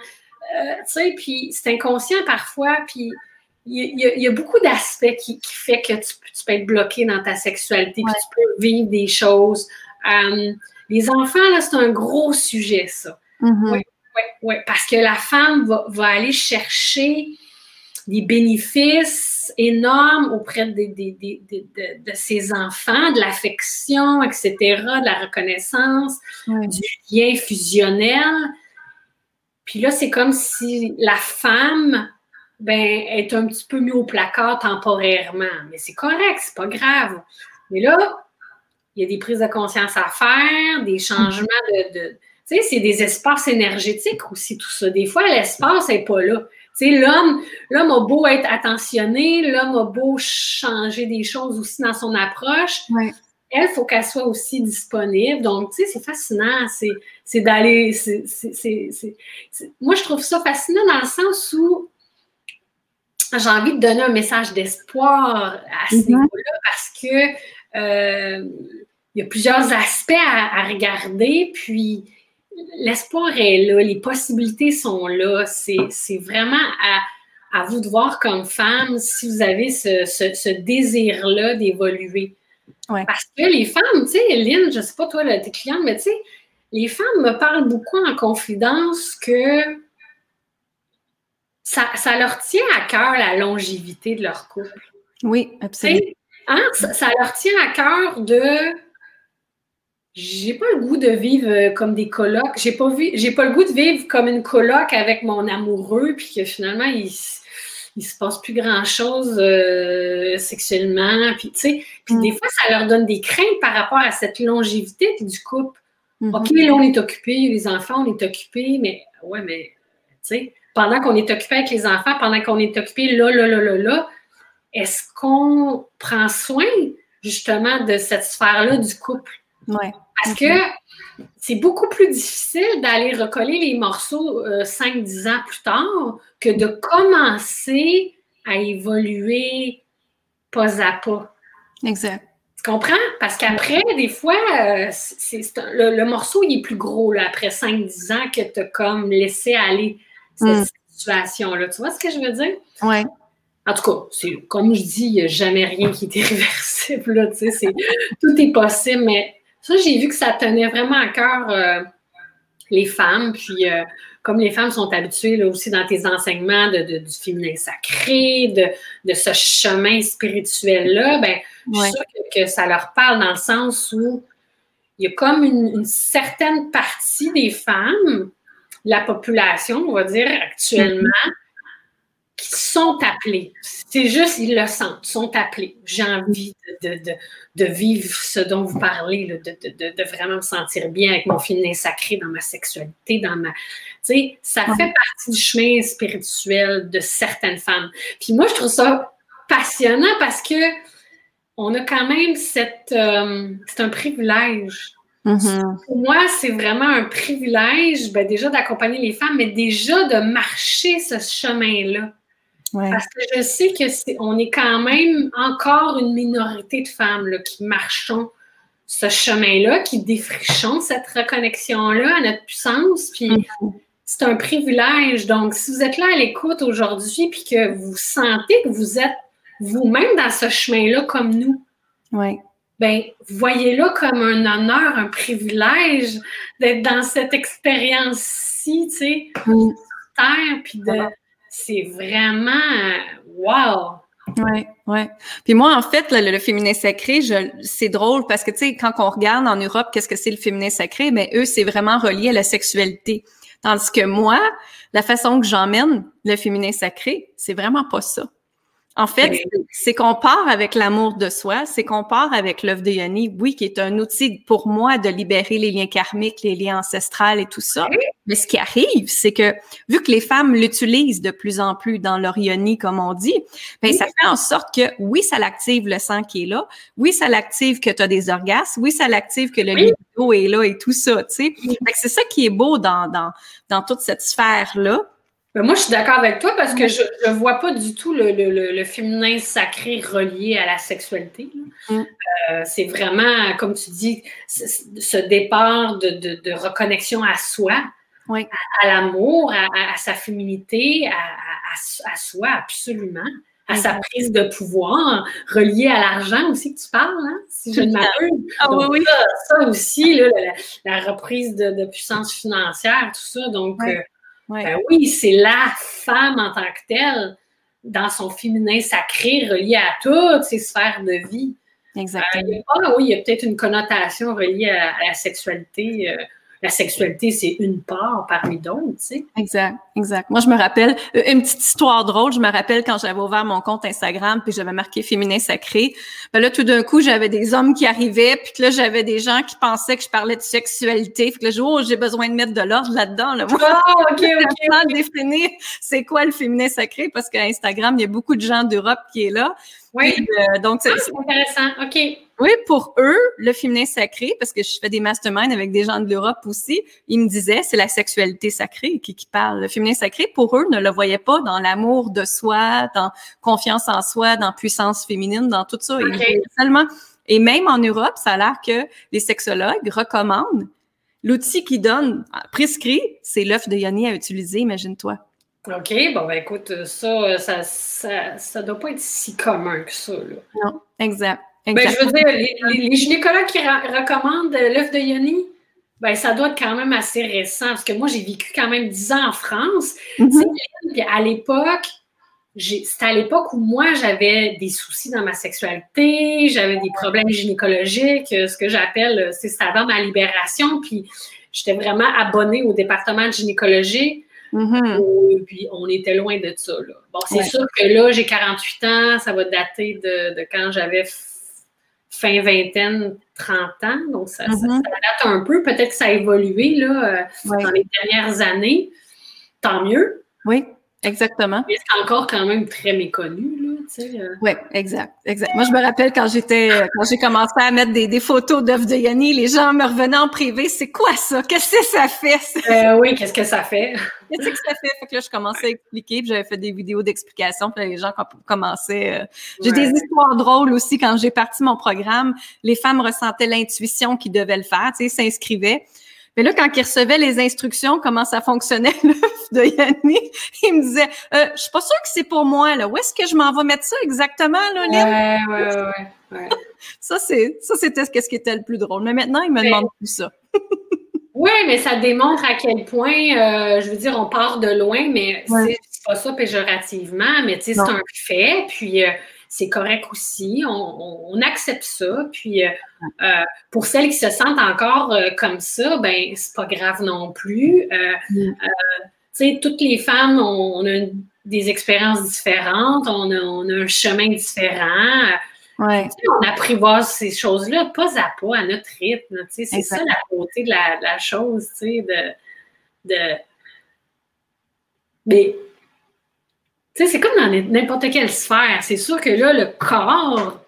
euh, tu sais, puis c'est inconscient parfois, puis il y, a, beaucoup d'aspects qui, qui, fait que tu, peux être bloqué dans ta sexualité, que tu peux vivre des choses. Euh, les enfants, là, c'est un gros sujet, ça. Mm-hmm. Oui, oui, oui, parce que la femme va, va, aller chercher des bénéfices énormes auprès de ses enfants, de l'affection, etc., de la reconnaissance, du lien fusionnel. Puis là, c'est comme si la femme ben, est un petit peu mis au placard temporairement. Mais c'est correct, c'est pas grave. Mais là, il y a des prises de conscience à faire, des changements de. tu sais, c'est des espaces énergétiques aussi, tout ça. Des fois, l'espace n'est pas là. Tu sais, l'homme, l'homme a beau être attentionné, l'homme a beau changer des choses aussi dans son approche. Elle, il faut qu'elle soit aussi disponible. Donc, tu sais, c'est fascinant. C'est, d'aller. moi, je trouve ça fascinant dans le sens où j'ai envie de donner un message d'espoir à ce mhm. niveau-là parce que euh, il y a plusieurs aspects à, regarder, puis l'espoir est là, les possibilités sont là. C'est vraiment à, vous de voir comme femme si vous avez ce, désir-là d'évoluer. Parce que les femmes, tu sais, Lynn, je ne sais pas toi, tes clientes, mais tu sais, les femmes me parlent beaucoup en confidence que ça, leur tient à cœur la longévité de leur couple. Oui, absolument. Hein? Ça, leur tient à cœur de j'ai pas le goût de vivre euh, comme des colocs. J'ai pas j'ai pas le goût de vivre comme une coloc avec mon amoureux, puis que finalement, il, il se passe plus grand chose euh, sexuellement. Puis, tu sais, puis des mm. fois, ça leur donne des craintes par rapport à cette longévité du couple. Mm-hmm. OK, là, on est occupé, les enfants, on est occupé, mais ouais, mais, tu sais, pendant qu'on est occupé avec les enfants, pendant qu'on est occupé là, là, là, là, là, est-ce qu'on prend soin justement de cette sphère-là du couple? Ouais. Parce que c'est beaucoup plus difficile d'aller recoller les morceaux 5-10 euh, ans plus tard que de commencer à évoluer pas à pas. Exact. Tu comprends? Parce qu'après, des fois, euh, le, morceau il est plus gros là, après 5-10 ans que tu as comme laissé aller cette hmm. situation-là. Tu vois ce que je veux dire? Oui. En tout cas, c'est comme je dis, il n'y a jamais rien qui est irréversible. Là, tu sais, tout est possible, mais ça, j'ai vu que ça tenait vraiment à cœur euh, les femmes. Puis, euh, comme les femmes sont habituées là, aussi dans tes enseignements de, du féminin sacré, de, de ce chemin spirituel-là, ben, je suis sûre que, ça leur parle dans le sens où il y a comme une, certaine partie des femmes, la population, on va dire, actuellement, qui sont appelées. C'est juste, ils le sentent, sont appelés. J'ai envie de, de, de, vivre ce dont vous parlez, de, vraiment me sentir bien avec mon féminin sacré dans ma sexualité, dans ma. Tu sais, ça fait partie du chemin spirituel de certaines femmes. Puis moi, je trouve ça passionnant parce que on a quand même cette. Euh, c'est un privilège. Mm-hmm. Pour moi, c'est vraiment un privilège, ben, déjà d'accompagner les femmes, mais déjà de marcher ce chemin-là. Parce que je sais que est, on est quand même encore une minorité de femmes là, qui marchons ce chemin-là, qui défrichons cette reconnexion-là à notre puissance. Puis mm-hmm. c'est un privilège. Donc, si vous êtes là à l'écoute aujourd'hui, puis que vous sentez que vous êtes vous-même dans ce chemin-là comme nous, ouais. Ben, voyez-le comme un honneur, un privilège d'être dans cette expérience-ci, tu sais, mm. terre, puis de c'est vraiment wow! Oui, oui. Puis moi, en fait, le, féminin sacré, c'est drôle parce que, tu sais, quand on regarde en Europe, qu'est-ce que c'est le féminin sacré? Mais eux, c'est vraiment relié à la sexualité. Tandis que moi, la façon que j'emmène le féminin sacré, c'est vraiment pas ça. En fait, c'est qu'on part avec l'amour de soi, c'est qu'on part avec l'œuvre de Yoni, oui, qui est un outil pour moi de libérer les liens karmiques, les liens ancestrales et tout ça. Mais ce qui arrive, c'est que vu que les femmes l'utilisent de plus en plus dans leur Yoni, comme on dit, ben ça fait en sorte que oui, ça l'active le sang qui est là, oui, ça l'active que tu as des orgasmes, oui, ça l'active que le libido est là et tout ça, tu sais. C'est ça qui est beau dans, dans, dans toute cette sphère-là. Ben, moi, je suis d'accord avec toi parce que je ne vois pas du tout le, le, le, féminin sacré relié à la sexualité. Mm. Euh, c'est vraiment, comme tu dis, ce départ de, de, de, reconnexion à soi, à, l'amour, à, sa féminité, à, à, soi, absolument, à sa prise de pouvoir, relié à l'argent aussi que tu parles, hein, si je ne m'abuse. Ah, oui, ça, aussi, là, la, reprise de, puissance financière, tout ça. Donc, euh, ben oui, c'est la femme en tant que telle, dans son féminin sacré, relié à toutes ses sphères de vie. Exactement. Euh, oui, il y a peut-être une connotation reliée à, la sexualité. Euh, la sexualité, c'est une part parmi d'autres, tu sais. Exact, exact. Moi, je me rappelle, euh, une petite histoire drôle, je me rappelle quand j'avais ouvert mon compte Instagram, puis j'avais marqué féminin sacré. Ben là, tout d'un coup, j'avais des hommes qui arrivaient, puis que là, j'avais des gens qui pensaient que je parlais de sexualité. Puis que là, je oh, j'ai besoin de mettre de l'ordre là-dedans. Là. Oh, OK, OK. définir c'est quoi le féminin sacré, parce qu'Instagram, il y a beaucoup de gens d'Europe qui est là. Oui. Euh, donc, c'est ah, intéressant. OK. Oui, pour eux, le féminin sacré, parce que je fais des masterminds avec des gens de l'Europe aussi, ils me disaient c'est la sexualité sacrée qui, qui parle. Le féminin sacré, pour eux, ne le voyaient pas dans l'amour de soi, dans confiance en soi, dans puissance féminine, dans tout ça. Et, seulement, et même en Europe, ça a l'air que les sexologues recommandent l'outil qu'ils donnent, prescrit, c'est l'œuf de Yoni à utiliser, imagine-toi. OK, bon, ben écoute, ça, ça, ça, ça doit pas être si commun que ça. Là. Non, exact. Ben, je veux dire, les, gynécologues qui recommandent l'œuf de Yoni, ben, ça doit être quand même assez récent, parce que moi, j'ai vécu quand même 10 ans en France. Mm-hmm. À l'époque, c'était à l'époque où moi, j'avais des soucis dans ma sexualité, j'avais des problèmes gynécologiques, ce que j'appelle, c'est avant ma libération, puis j'étais vraiment abonnée au département de gynécologie. Mm-hmm. puis on était loin de ça. Bon, c'est sûr que là, j'ai 48 ans, ça va dater de, de quand j'avais fin vingtaine, 30 ans. Donc, ça, mm-hmm. date un peu. Peut-être que ça a évolué là, euh, dans les dernières années. Tant mieux. Oui, exactement. Mais c'est encore quand même très méconnu. Là, tu sais, euh. Oui, exact, exact. Moi, je me rappelle quand j'étais, euh, quand j'ai commencé à mettre des, des photos d'œuvres de Yanni, les gens me revenaient en privé. C'est quoi ça? Qu'est-ce que ça fait? oui, qu'est-ce que ça fait? Qu'est-ce que ça fait? Fait que là, je commençais à expliquer, puis j'avais fait des vidéos d'explication, puis les gens commençaient. Euh, j'ai des histoires drôles aussi. Quand j'ai parti mon programme, les femmes ressentaient l'intuition qu'ils devaient le faire, tu sais, s'inscrivaient. Mais là, quand ils recevaient les instructions, comment ça fonctionnait, de Yannick, il me disait euh, Je suis pas sûre que c'est pour moi, là. Où est-ce que je m'en vais mettre ça exactement, là, Lynn? Ouais, ouais, ouais. ça, c'est, ça, c'était ce qui était le plus drôle. Mais maintenant, il me demande plus ça. Oui, mais ça démontre à quel point, euh, je veux dire, on part de loin, mais c'est pas ça péjorativement, mais tu sais, c'est un fait, puis euh, c'est correct aussi, on, accepte ça, puis euh, pour celles qui se sentent encore comme ça, ben c'est pas grave non plus. Mm. tu sais, toutes les femmes, on, a des expériences différentes, on a, on a un chemin différent. Ouais. on apprivoise ces choses-là pas à pas, à notre rythme. C'est ça la beauté de la, chose, de, de... Mais c'est comme dans n'importe quelle sphère. C'est sûr que là, le corps,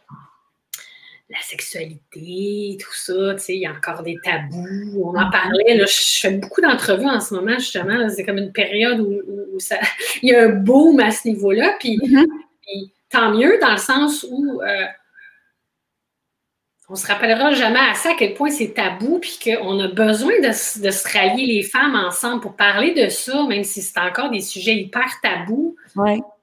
la sexualité, tout ça, il y a encore des tabous. On en parlait. Là, je fais beaucoup d'entrevues en ce moment, justement. C'est comme une période où, ça, il y a un boom à ce niveau-là. Puis, mm-hmm tant mieux dans le sens où euh, on se rappellera jamais assez à quel point c'est tabou, puis qu'on a besoin de, se rallier les femmes ensemble pour parler de ça, même si c'est encore des sujets hyper tabous.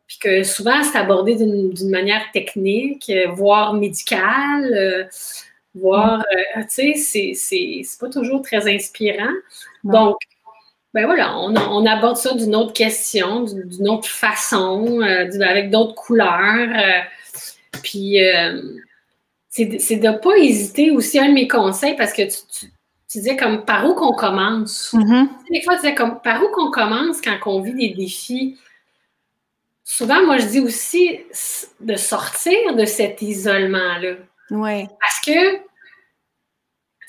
Puis que souvent, c'est abordé d'une manière technique, euh, voire médicale, euh, voire, tu sais, c'est pas toujours très inspirant. Donc, ben voilà, on, aborde ça d'une autre question, d'une autre façon, euh, avec d'autres couleurs. Euh, puis, euh, c'est de ne pas hésiter aussi, un de mes conseils, parce que tu, disais comme par où qu'on commence. Mm-hmm. Des fois, tu disais comme par où qu'on commence quand on vit des défis. Souvent, moi, je dis aussi de sortir de cet isolement-là. Oui. Parce que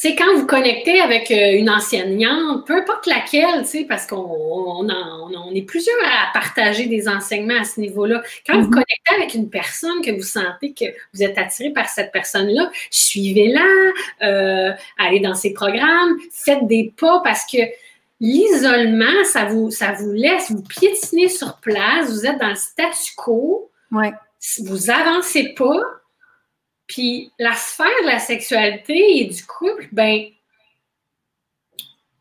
sais, quand vous connectez avec euh, une enseignante, peu importe laquelle, parce qu'on on, est plusieurs à partager des enseignements à ce niveau-là. Quand vous mhm. connectez avec une personne que vous sentez que vous êtes attiré par cette personne-là, suivez-la, euh, allez dans ses programmes, faites des pas parce que l'isolement, ça vous, ça vous laisse vous piétiner sur place, vous êtes dans le statu quo, ouais. vous avancez pas, puis la sphère de la sexualité et du couple, ben,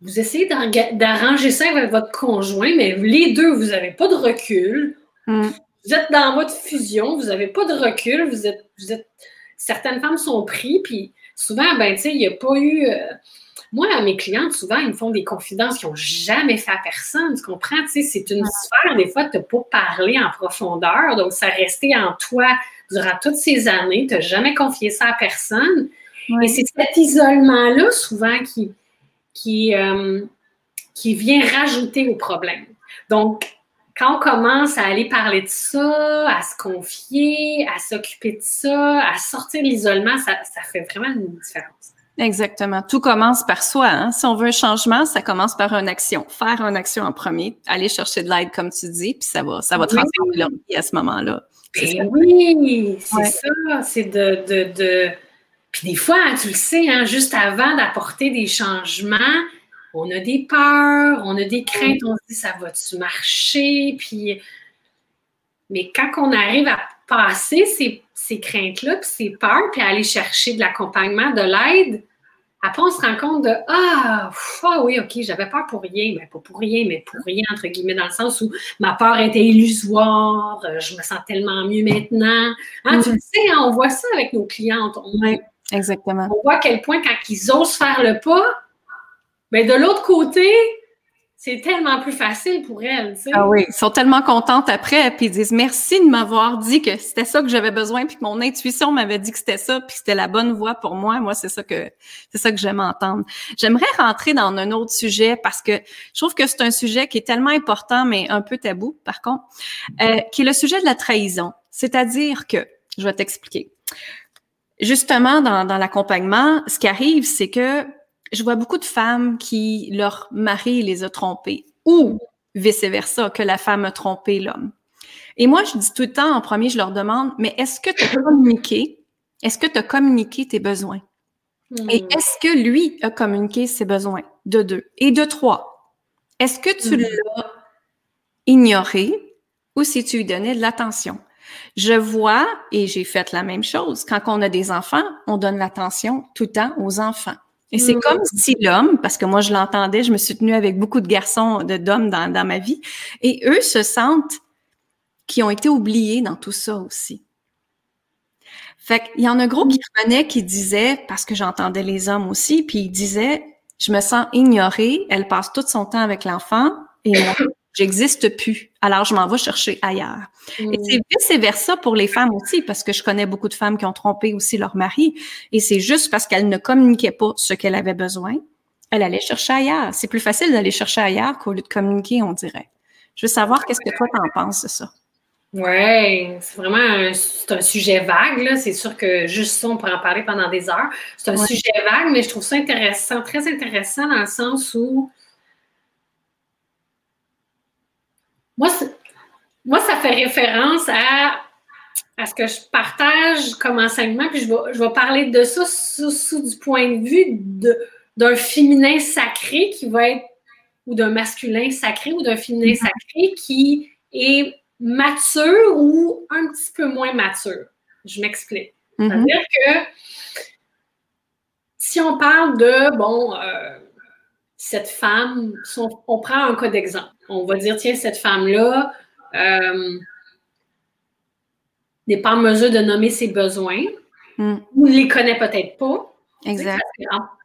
vous essayez d'arranger ça avec votre conjoint, mais les deux, vous n'avez pas de recul. Mm. Vous êtes dans votre fusion, vous n'avez pas de recul, vous êtes, vous êtes. Certaines femmes sont prises, puis souvent, ben, tu sais, il n'y a pas eu. Euh, moi, à mes clientes, souvent, ils me font des confidences qu'ils n'ont jamais fait à personne. Tu comprends? Tu sais, c'est une sphère, des fois, tu n'as pas parlé en profondeur, donc ça restait en toi durant toutes ces années, tu n'as jamais confié ça à personne. Et c'est cet isolement-là, souvent, qui, qui, euh, qui vient rajouter au problème. Donc, quand on commence à aller parler de ça, à se confier, à s'occuper de ça, à sortir de l'isolement, ça, ça, fait vraiment une différence. Exactement. Tout commence par soi. Hein. Si on veut un changement, ça commence par une action. Faire une action en premier, aller chercher de l'aide, comme tu dis, puis ça va, ça va transformer leur vie à ce moment-là. Ben oui, c'est ça. C'est de, de, de, Puis des fois, hein, tu le sais, hein, juste avant d'apporter des changements, on a des peurs, on a des craintes, on se dit ça va-tu marcher? Puis. Mais quand on arrive à passer ces, ces craintes-là, puis ces peurs, puis aller chercher de l'accompagnement, de l'aide, après, on se rend compte de Ah, ah oui, OK, j'avais peur pour rien, mais pas pour rien, mais pour rien, entre guillemets, dans le sens où ma peur était illusoire, euh, je me sens tellement mieux maintenant. Hein, Tu le sais, hein, on voit ça avec nos clientes. oui, exactement. On voit à quel point, quand ils osent faire le pas, mais ben, de l'autre côté, c'est tellement plus facile pour elles. Ah oui, ils sont tellement contentes après, puis ils disent merci de m'avoir dit que c'était ça que j'avais besoin, puis que mon intuition m'avait dit que c'était ça, puis c'était la bonne voie pour moi. Moi, c'est ça que c'est ça que j'aime entendre. J'aimerais rentrer dans un autre sujet parce que je trouve que c'est un sujet qui est tellement important, mais un peu tabou, par contre, euh, qui est le sujet de la trahison. C'est-à-dire que, je vais t'expliquer. Justement, dans l'accompagnement, ce qui arrive, c'est que je vois beaucoup de femmes qui leur mari les a trompées ou vice-versa, que la femme a trompé l'homme. Et moi, je dis tout le temps en premier, je leur demande, mais est-ce que tu as communiqué? Est-ce que tu as communiqué tes besoins? Et hmm. est-ce que lui a communiqué ses besoins? De deux? Et de trois, est-ce que tu hmm. l'as ignoré ou si tu lui donnais de l'attention? Je vois, et j'ai fait la même chose, quand on a des enfants, on donne l'attention tout le temps aux enfants. Et c'est comme mm. si l'homme, parce que moi je l'entendais, je me suis tenue avec beaucoup de garçons, d'hommes dans, dans ma vie, et eux se sentent qui ont été oubliés dans tout ça aussi. Fait qu'il y en a un gros qui revenait qui disait, parce que j'entendais les hommes aussi, puis ils disaient, je me sens ignorée, elle passe tout son temps avec l'enfant et moi, j'existe plus. Alors, je m'en vais chercher ailleurs. Et c'est mm. vice-versa pour les femmes aussi, parce que je connais beaucoup de femmes qui ont trompé aussi leur mari. Et c'est juste parce qu'elles ne communiquaient pas ce qu'elle avait besoin. Elle allait chercher ailleurs. C'est plus facile d'aller chercher ailleurs qu'au lieu de communiquer, on dirait. Je veux savoir qu'est-ce que toi t'en penses de ça. Oui, c'est vraiment un, un sujet vague. C'est sûr que juste ça, on pourrait en parler pendant des heures. C'est un sujet vague, mais je trouve ça intéressant, très intéressant dans le sens où moi, moi ça fait référence à, à ce que je partage comme enseignement, puis je vais, je vais parler de ça sous, du point de vue d'un féminin sacré qui va être, ou d'un masculin sacré, ou d'un féminin mm-hmm. sacré qui est mature ou un petit peu moins mature. Je m'explique. Mm-hmm. C'est-à-dire que si on parle de, bon, euh, cette femme, on, prend un cas d'exemple. On va dire, tiens, cette femme-là euh, n'est pas en mesure de nommer ses besoins mm. ou ne les connaît peut-être pas. Exact.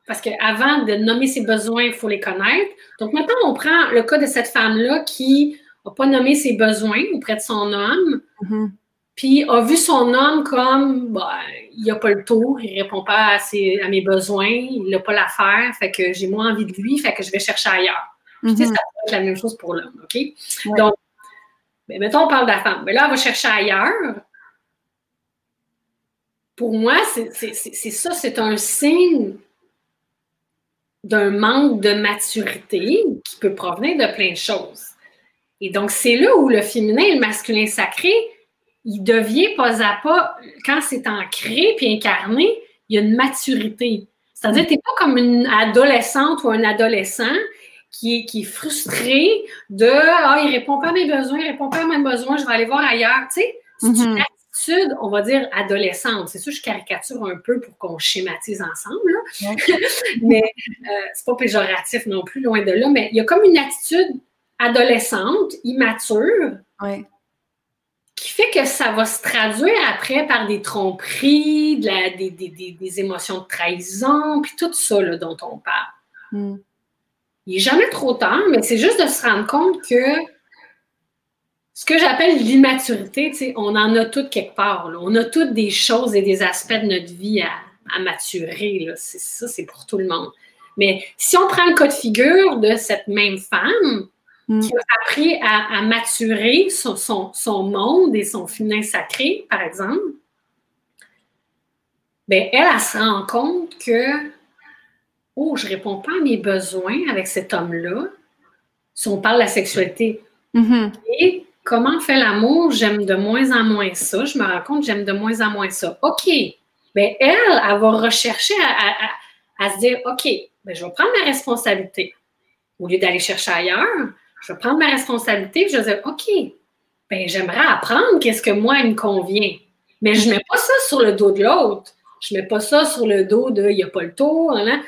Parce qu'avant de nommer ses besoins, il faut les connaître. Donc maintenant, on prend le cas de cette femme-là qui n'a pas nommé ses besoins auprès de son homme, mm-hmm. puis a vu son homme comme bah, il n'a pas le tour, il ne répond pas à, à, mes besoins, il n'a pas l'affaire, fait que j'ai moins envie de lui, fait que je vais chercher ailleurs. Ça peut être la même chose pour l'homme, OK? Donc, ben, mettons, on parle de la femme. Mais ben là, elle va chercher ailleurs. Pour moi, c'est ça, c'est un signe d'un manque de maturité qui peut provenir de plein de choses. Et donc, c'est là où le féminin et le masculin sacré, il devient pas à pas, quand c'est ancré puis incarné, il y a une maturité. C'est-à-dire, tu n'es pas comme une adolescente ou un adolescent qui est, qui est frustré de Ah, il répond pas à mes besoins, il répond pas à mes besoins, je vais aller voir ailleurs. Tu sais, c'est une mm-hmm. attitude, on va dire, adolescente. C'est sûr, je caricature un peu pour qu'on schématise ensemble, mais euh, c'est pas péjoratif non plus, loin de là, mais il y a comme une attitude adolescente, immature, qui fait que ça va se traduire après par des tromperies, de la, des, des, des, émotions de trahison, puis tout ça dont on parle. Hmm. Il n'est jamais trop tard, mais c'est juste de se rendre compte que ce que j'appelle l'immaturité, on en a toutes quelque part. On a toutes des choses et des aspects de notre vie à, à maturer. Ça, c'est pour tout le monde. Mais si on prend le cas de figure de cette même femme, Mm. qui a appris à, maturer son, son, monde et son féminin sacré, par exemple, bien, elle, elle se rend compte que, oh, je ne réponds pas à mes besoins avec cet homme-là, si on parle de la sexualité. Mm-hmm. Et comment fait l'amour, j'aime de moins en moins ça. Je me rends compte, j'aime de moins en moins ça. OK. Bien, elle, elle va rechercher à, se dire, OK, bien, je vais prendre ma responsabilité. Au lieu d'aller chercher ailleurs, je vais prendre ma responsabilité et je vais dire, OK, ben, j'aimerais apprendre qu'est-ce que moi, il me convient. Mais je ne mets pas ça sur le dos de l'autre. Je ne mets pas ça sur le dos de il n'y a pas le tour. Hein,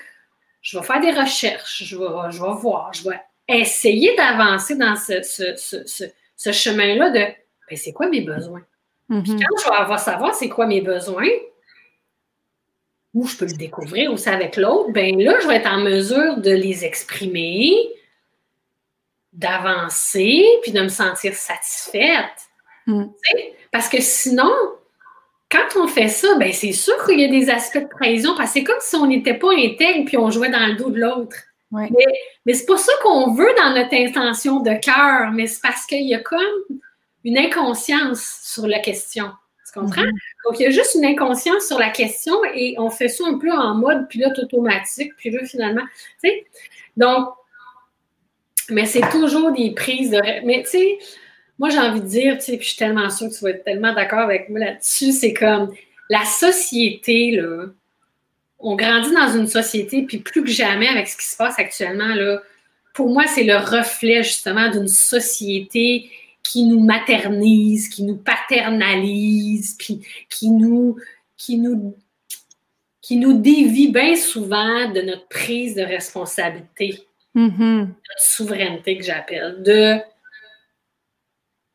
je vais faire des recherches, je vais, je vais voir, je vais essayer d'avancer dans ce, ce, chemin-là de ben, c'est quoi mes besoins? Puis mm-hmm. quand je vais avoir savoir c'est quoi mes besoins, ou je peux le découvrir aussi avec l'autre, ben là, je vais être en mesure de les exprimer, d'avancer puis de me sentir satisfaite. Mm. Parce que sinon, quand on fait ça, ben c'est sûr qu'il y a des aspects de trahison parce que c'est comme si on n'était pas intègre puis on jouait dans le dos de l'autre. Mais, mais c'est pas ça qu'on veut dans notre intention de cœur, mais c'est parce qu'il y a comme une inconscience sur la question. Tu comprends? Mm-hmm. Donc, il y a juste une inconscience sur la question et on fait ça un peu en mode pilote automatique, puis là, finalement, tu sais. Donc, mais c'est toujours des prises de. Mais tu sais, moi, j'ai envie de dire, tu sais, puis je suis tellement sûre que tu vas être tellement d'accord avec moi là-dessus, c'est comme la société, là. On grandit dans une société, puis plus que jamais avec ce qui se passe actuellement, là, pour moi, c'est le reflet justement d'une société qui nous maternise, qui nous paternalise, puis qui nous, qui nous, qui nous dévie bien souvent de notre prise de responsabilité. Mm-hmm. souveraineté que j'appelle, de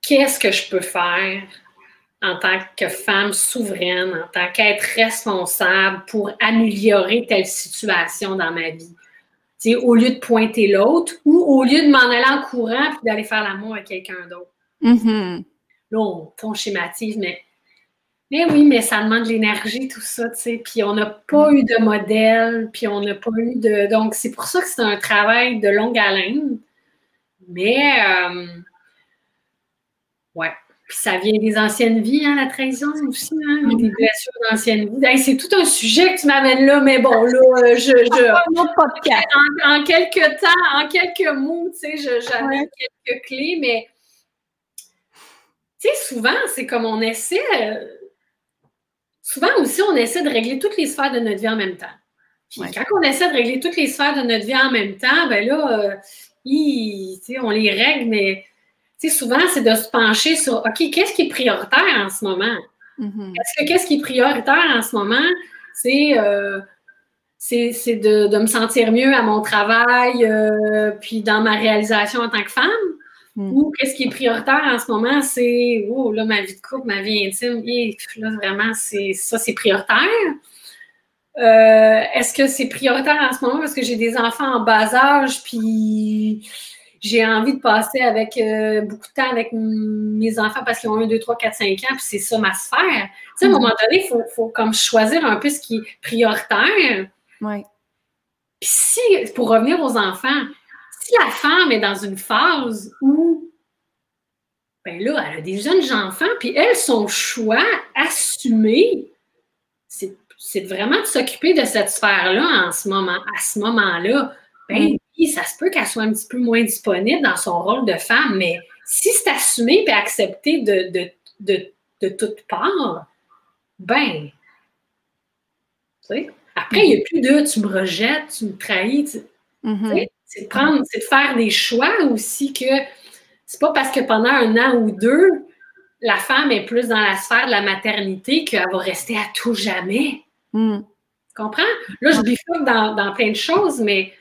qu'est-ce que je peux faire en tant que femme souveraine, en tant qu'être responsable pour améliorer telle situation dans ma vie? au lieu de pointer l'autre ou au lieu de m'en aller en courant puis d'aller faire l'amour avec quelqu'un d'autre. Mm-hmm. Là, on, on, schématise, mais, mais oui, mais ça demande de l'énergie, tout ça, tu sais. Puis on n'a pas eu de modèle, puis on n'a pas eu de. Donc, c'est pour ça que c'est un travail de longue haleine. Mais, euh, ouais. Puis ça vient des anciennes vies, hein, la trahison aussi, hein, des mm-hmm. blessures d'anciennes vies. c'est tout un sujet que tu m'amènes là, mais bon, là, euh, je. je en, en, quelques temps, en quelques mots, tu sais, j'avais quelques clés, mais. Tu sais, souvent, c'est comme on essaie. Euh, souvent aussi, on essaie de régler toutes les sphères de notre vie en même temps. Puis quand on essaie de régler toutes les sphères de notre vie en même temps, ben là, euh, on les règle, mais souvent, c'est de se pencher sur OK, qu'est-ce qui est prioritaire en ce moment? Mm-hmm. Est-ce que qu'est-ce qui est prioritaire en ce moment? C'est euh, de, me sentir mieux à mon travail, euh, puis dans ma réalisation en tant que femme? Mm. Ou qu'est-ce qui est prioritaire en ce moment? C'est, oh, là, ma vie de couple, ma vie intime, là, vraiment, c'est ça, c'est prioritaire. Euh, est-ce que c'est prioritaire en ce moment parce que j'ai des enfants en bas âge, puis j'ai envie de passer avec euh, beaucoup de temps avec mes enfants parce qu'ils ont 1, 2, 3, 4, 5 ans, puis c'est ça ma sphère. Tu sais, à un moment donné, il faut, faut, comme choisir un peu ce qui est prioritaire. Oui. Puis si, pour revenir aux enfants, si la femme est dans une phase où, ben là, elle a des jeunes enfants, puis elle, son choix assumé, c'est vraiment de s'occuper de cette sphère-là en ce moment, à ce moment-là. Ben, ça se peut qu'elle soit un petit peu moins disponible dans son rôle de femme, mais si c'est assumé et accepté de, de, de, de toutes parts, ben, tu sais, après, il n'y a plus de tu me rejettes, tu me trahis. Mm-hmm. C'est de prendre, c'est de faire des choix aussi que c'est pas parce que pendant un an ou deux, la femme est plus dans la sphère de la maternité qu'elle va rester à tout jamais. Mm. Tu comprends? Là, je bifurque dans, dans plein de choses, mais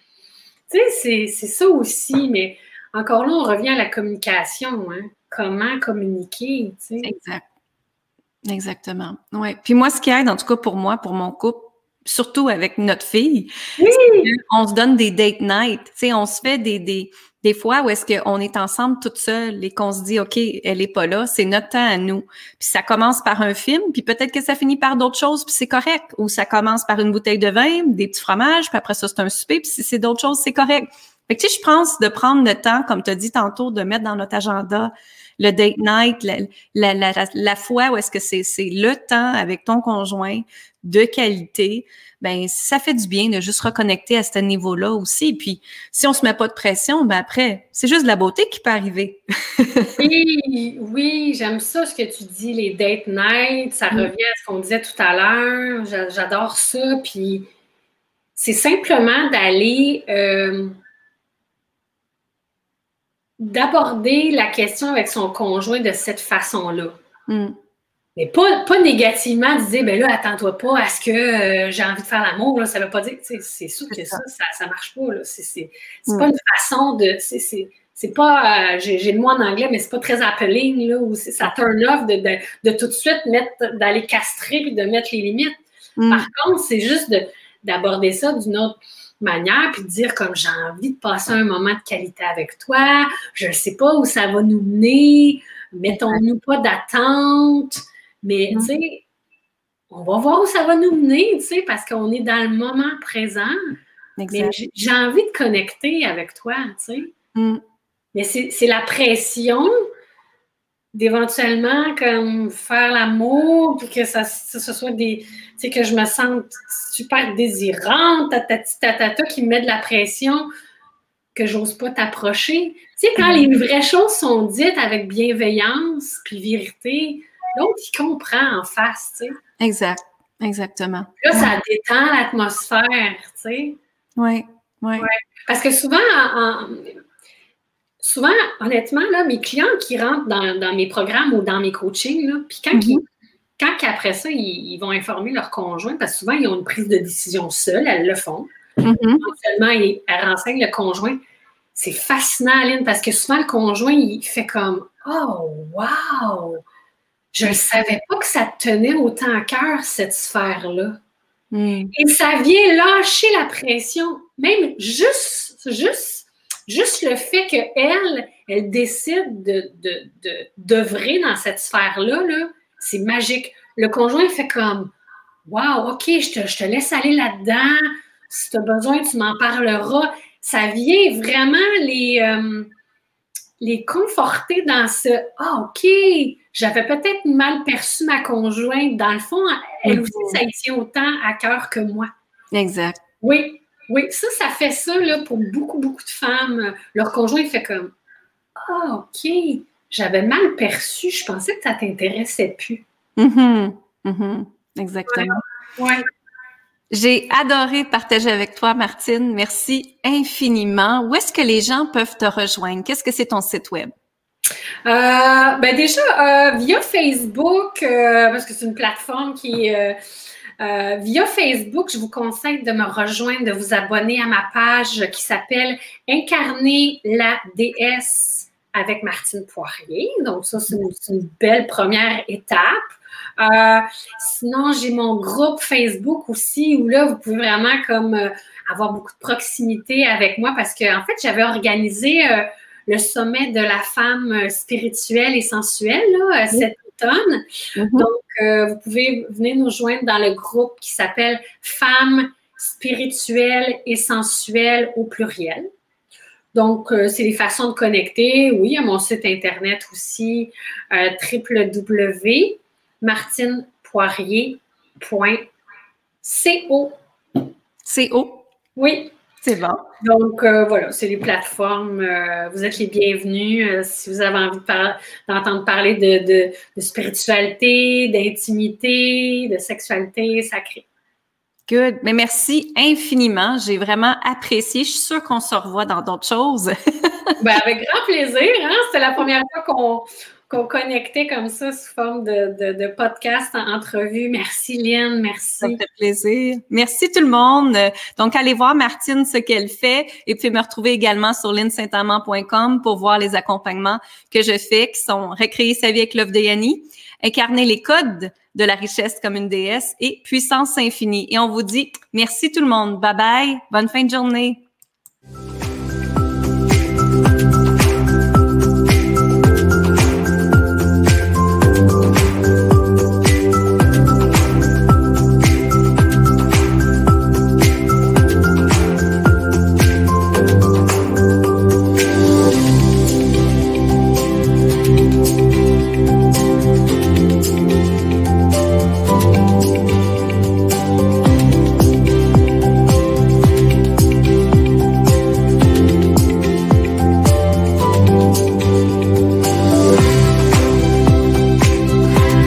tu sais, c'est ça aussi, mais encore là, on revient à la communication. Hein? Comment communiquer, tu sais? Exact. Exactement. Ouais. Puis moi, ce qui aide, en tout cas pour moi, pour mon couple, surtout avec notre fille, oui. on se donne des date night. Tu sais, on se fait des, des, des fois où est-ce qu'on est ensemble toute seule et qu'on se dit, OK, elle est pas là, c'est notre temps à nous. Puis ça commence par un film, puis peut-être que ça finit par d'autres choses, puis c'est correct. Ou ça commence par une bouteille de vin, des petits fromages, puis après ça, c'est un souper, puis si c'est d'autres choses, c'est correct. Fait que tu sais, je pense de prendre le temps, comme tu as dit tantôt, de mettre dans notre agenda le date night, la, la, la, la fois où est-ce que c'est le temps avec ton conjoint de qualité, ben ça fait du bien de juste reconnecter à ce niveau-là aussi. Puis si on se met pas de pression, ben après, c'est juste de la beauté qui peut arriver. oui, oui, j'aime ça ce que tu dis, les date night, ça mm. revient à ce qu'on disait tout à l'heure. J'adore ça. Puis c'est simplement d'aller euh, d'aborder la question avec son conjoint de cette façon-là. Mm. Mais pas, pas négativement de dire, ben là, attends-toi pas à ce que euh, j'ai envie de faire l'amour, là, ça veut pas dire, c'est sûr que ça, ça, ça marche pas, là. C'est mm. pas une façon de, c'est pas, euh, j'ai le mot en anglais, mais c'est pas très appealing, là, où ça turn off de, de, de, tout de suite mettre, d'aller castrer puis de mettre les limites. Mm. Par contre, c'est juste d'aborder ça d'une autre manière, puis de dire comme j'ai envie de passer un moment de qualité avec toi, je ne sais pas où ça va nous mener, mettons-nous pas d'attente, mais tu sais, on va voir où ça va nous mener, tu sais, parce qu'on est dans le moment présent. Mais j'ai envie de connecter avec toi, tu sais. Mm. Mais c'est la pression d'éventuellement comme faire l'amour, puis que ça, ce soit des. Sais, que je me sente super désirante, ta qui me met de la pression, que j'ose pas t'approcher. Tu sais, quand les vraies choses sont dites avec bienveillance puis vérité, l'autre, il comprend en face, tu sais. Exact, exactement. Là, ça détend l'atmosphère, tu sais. Oui, oui. Ouais. Parce que souvent, en, souvent, honnêtement, là, mes clients qui rentrent dans, mes programmes ou dans mes coachings, là, puis quand, mm-hmm. Quand après ça, ils, vont informer leur conjoint, parce que souvent, ils ont une prise de décision seule, elles le font. Mm elles renseignent le conjoint. C'est fascinant, Aline, parce que souvent, le conjoint, il fait comme Oh, wow! Je ne savais pas que ça tenait autant à cœur, cette sphère-là. Mm. Et ça vient lâcher la pression. Même juste, juste, juste le fait qu'elle, elle décide de, d'œuvrer dans cette sphère-là, -là, c'est magique. Le conjoint fait comme Wow, OK, je te, je te laisse aller là-dedans. Si tu as besoin, tu m'en parleras. Ça vient vraiment les, euh, les conforter dans ce Ah, OK, j'avais peut-être mal perçu ma conjointe. Dans le fond, elle aussi, ça y tient autant à cœur que moi. Exact. Oui, oui. Ça, ça fait ça là, pour beaucoup, beaucoup de femmes. Leur conjoint fait comme Ah, OK, j'avais mal perçu. Je pensais que ça t'intéressait plus. Mm-hmm. Mm-hmm. Exactement. Ouais. J'ai adoré partager avec toi, Martine. Merci infiniment. Où est-ce que les gens peuvent te rejoindre? Qu'est-ce que c'est ton site web? Euh, ben déjà, euh, via Facebook, euh, parce que c'est une plateforme qui via Facebook, je vous conseille de me rejoindre, de vous abonner à ma page qui s'appelle Incarner la déesse avec Martine Poirier. Donc, ça, c'est une, belle première étape. Euh, sinon, j'ai mon groupe Facebook aussi où là, vous pouvez vraiment comme euh, avoir beaucoup de proximité avec moi parce que en fait, j'avais organisé euh, le sommet de la femme spirituelle et sensuelle là, cet automne. Mm-hmm. Donc, vous pouvez venir nous joindre dans le groupe qui s'appelle Femmes spirituelles et sensuelles au pluriel. Donc, c'est des façons de connecter. Oui, à mon site internet aussi, euh, www martinepoirier.co. CO? Oui. C'est bon. Donc, euh, voilà, c'est les plateformes. Euh, vous êtes les bienvenus euh, si vous avez envie d'entendre parler de, spiritualité, d'intimité, de sexualité sacrée. Good. Mais merci infiniment. J'ai vraiment apprécié. Je suis sûre qu'on se revoit dans d'autres choses. ben, avec grand plaisir. Hein? C'était la première fois qu'on qu'on connectait comme ça sous forme de, podcast en entrevue. Merci Lynn, merci. Ça fait plaisir. Merci tout le monde. Donc, allez voir Martine ce qu'elle fait et puis me retrouver également sur lynsaintamant.com pour voir les accompagnements que je fais qui sont Recréer sa vie avec l'œuvre de Yanni, Incarner les codes de la richesse comme une déesse et Puissance infinie. Et on vous dit merci tout le monde. Bye bye. Bonne fin de journée.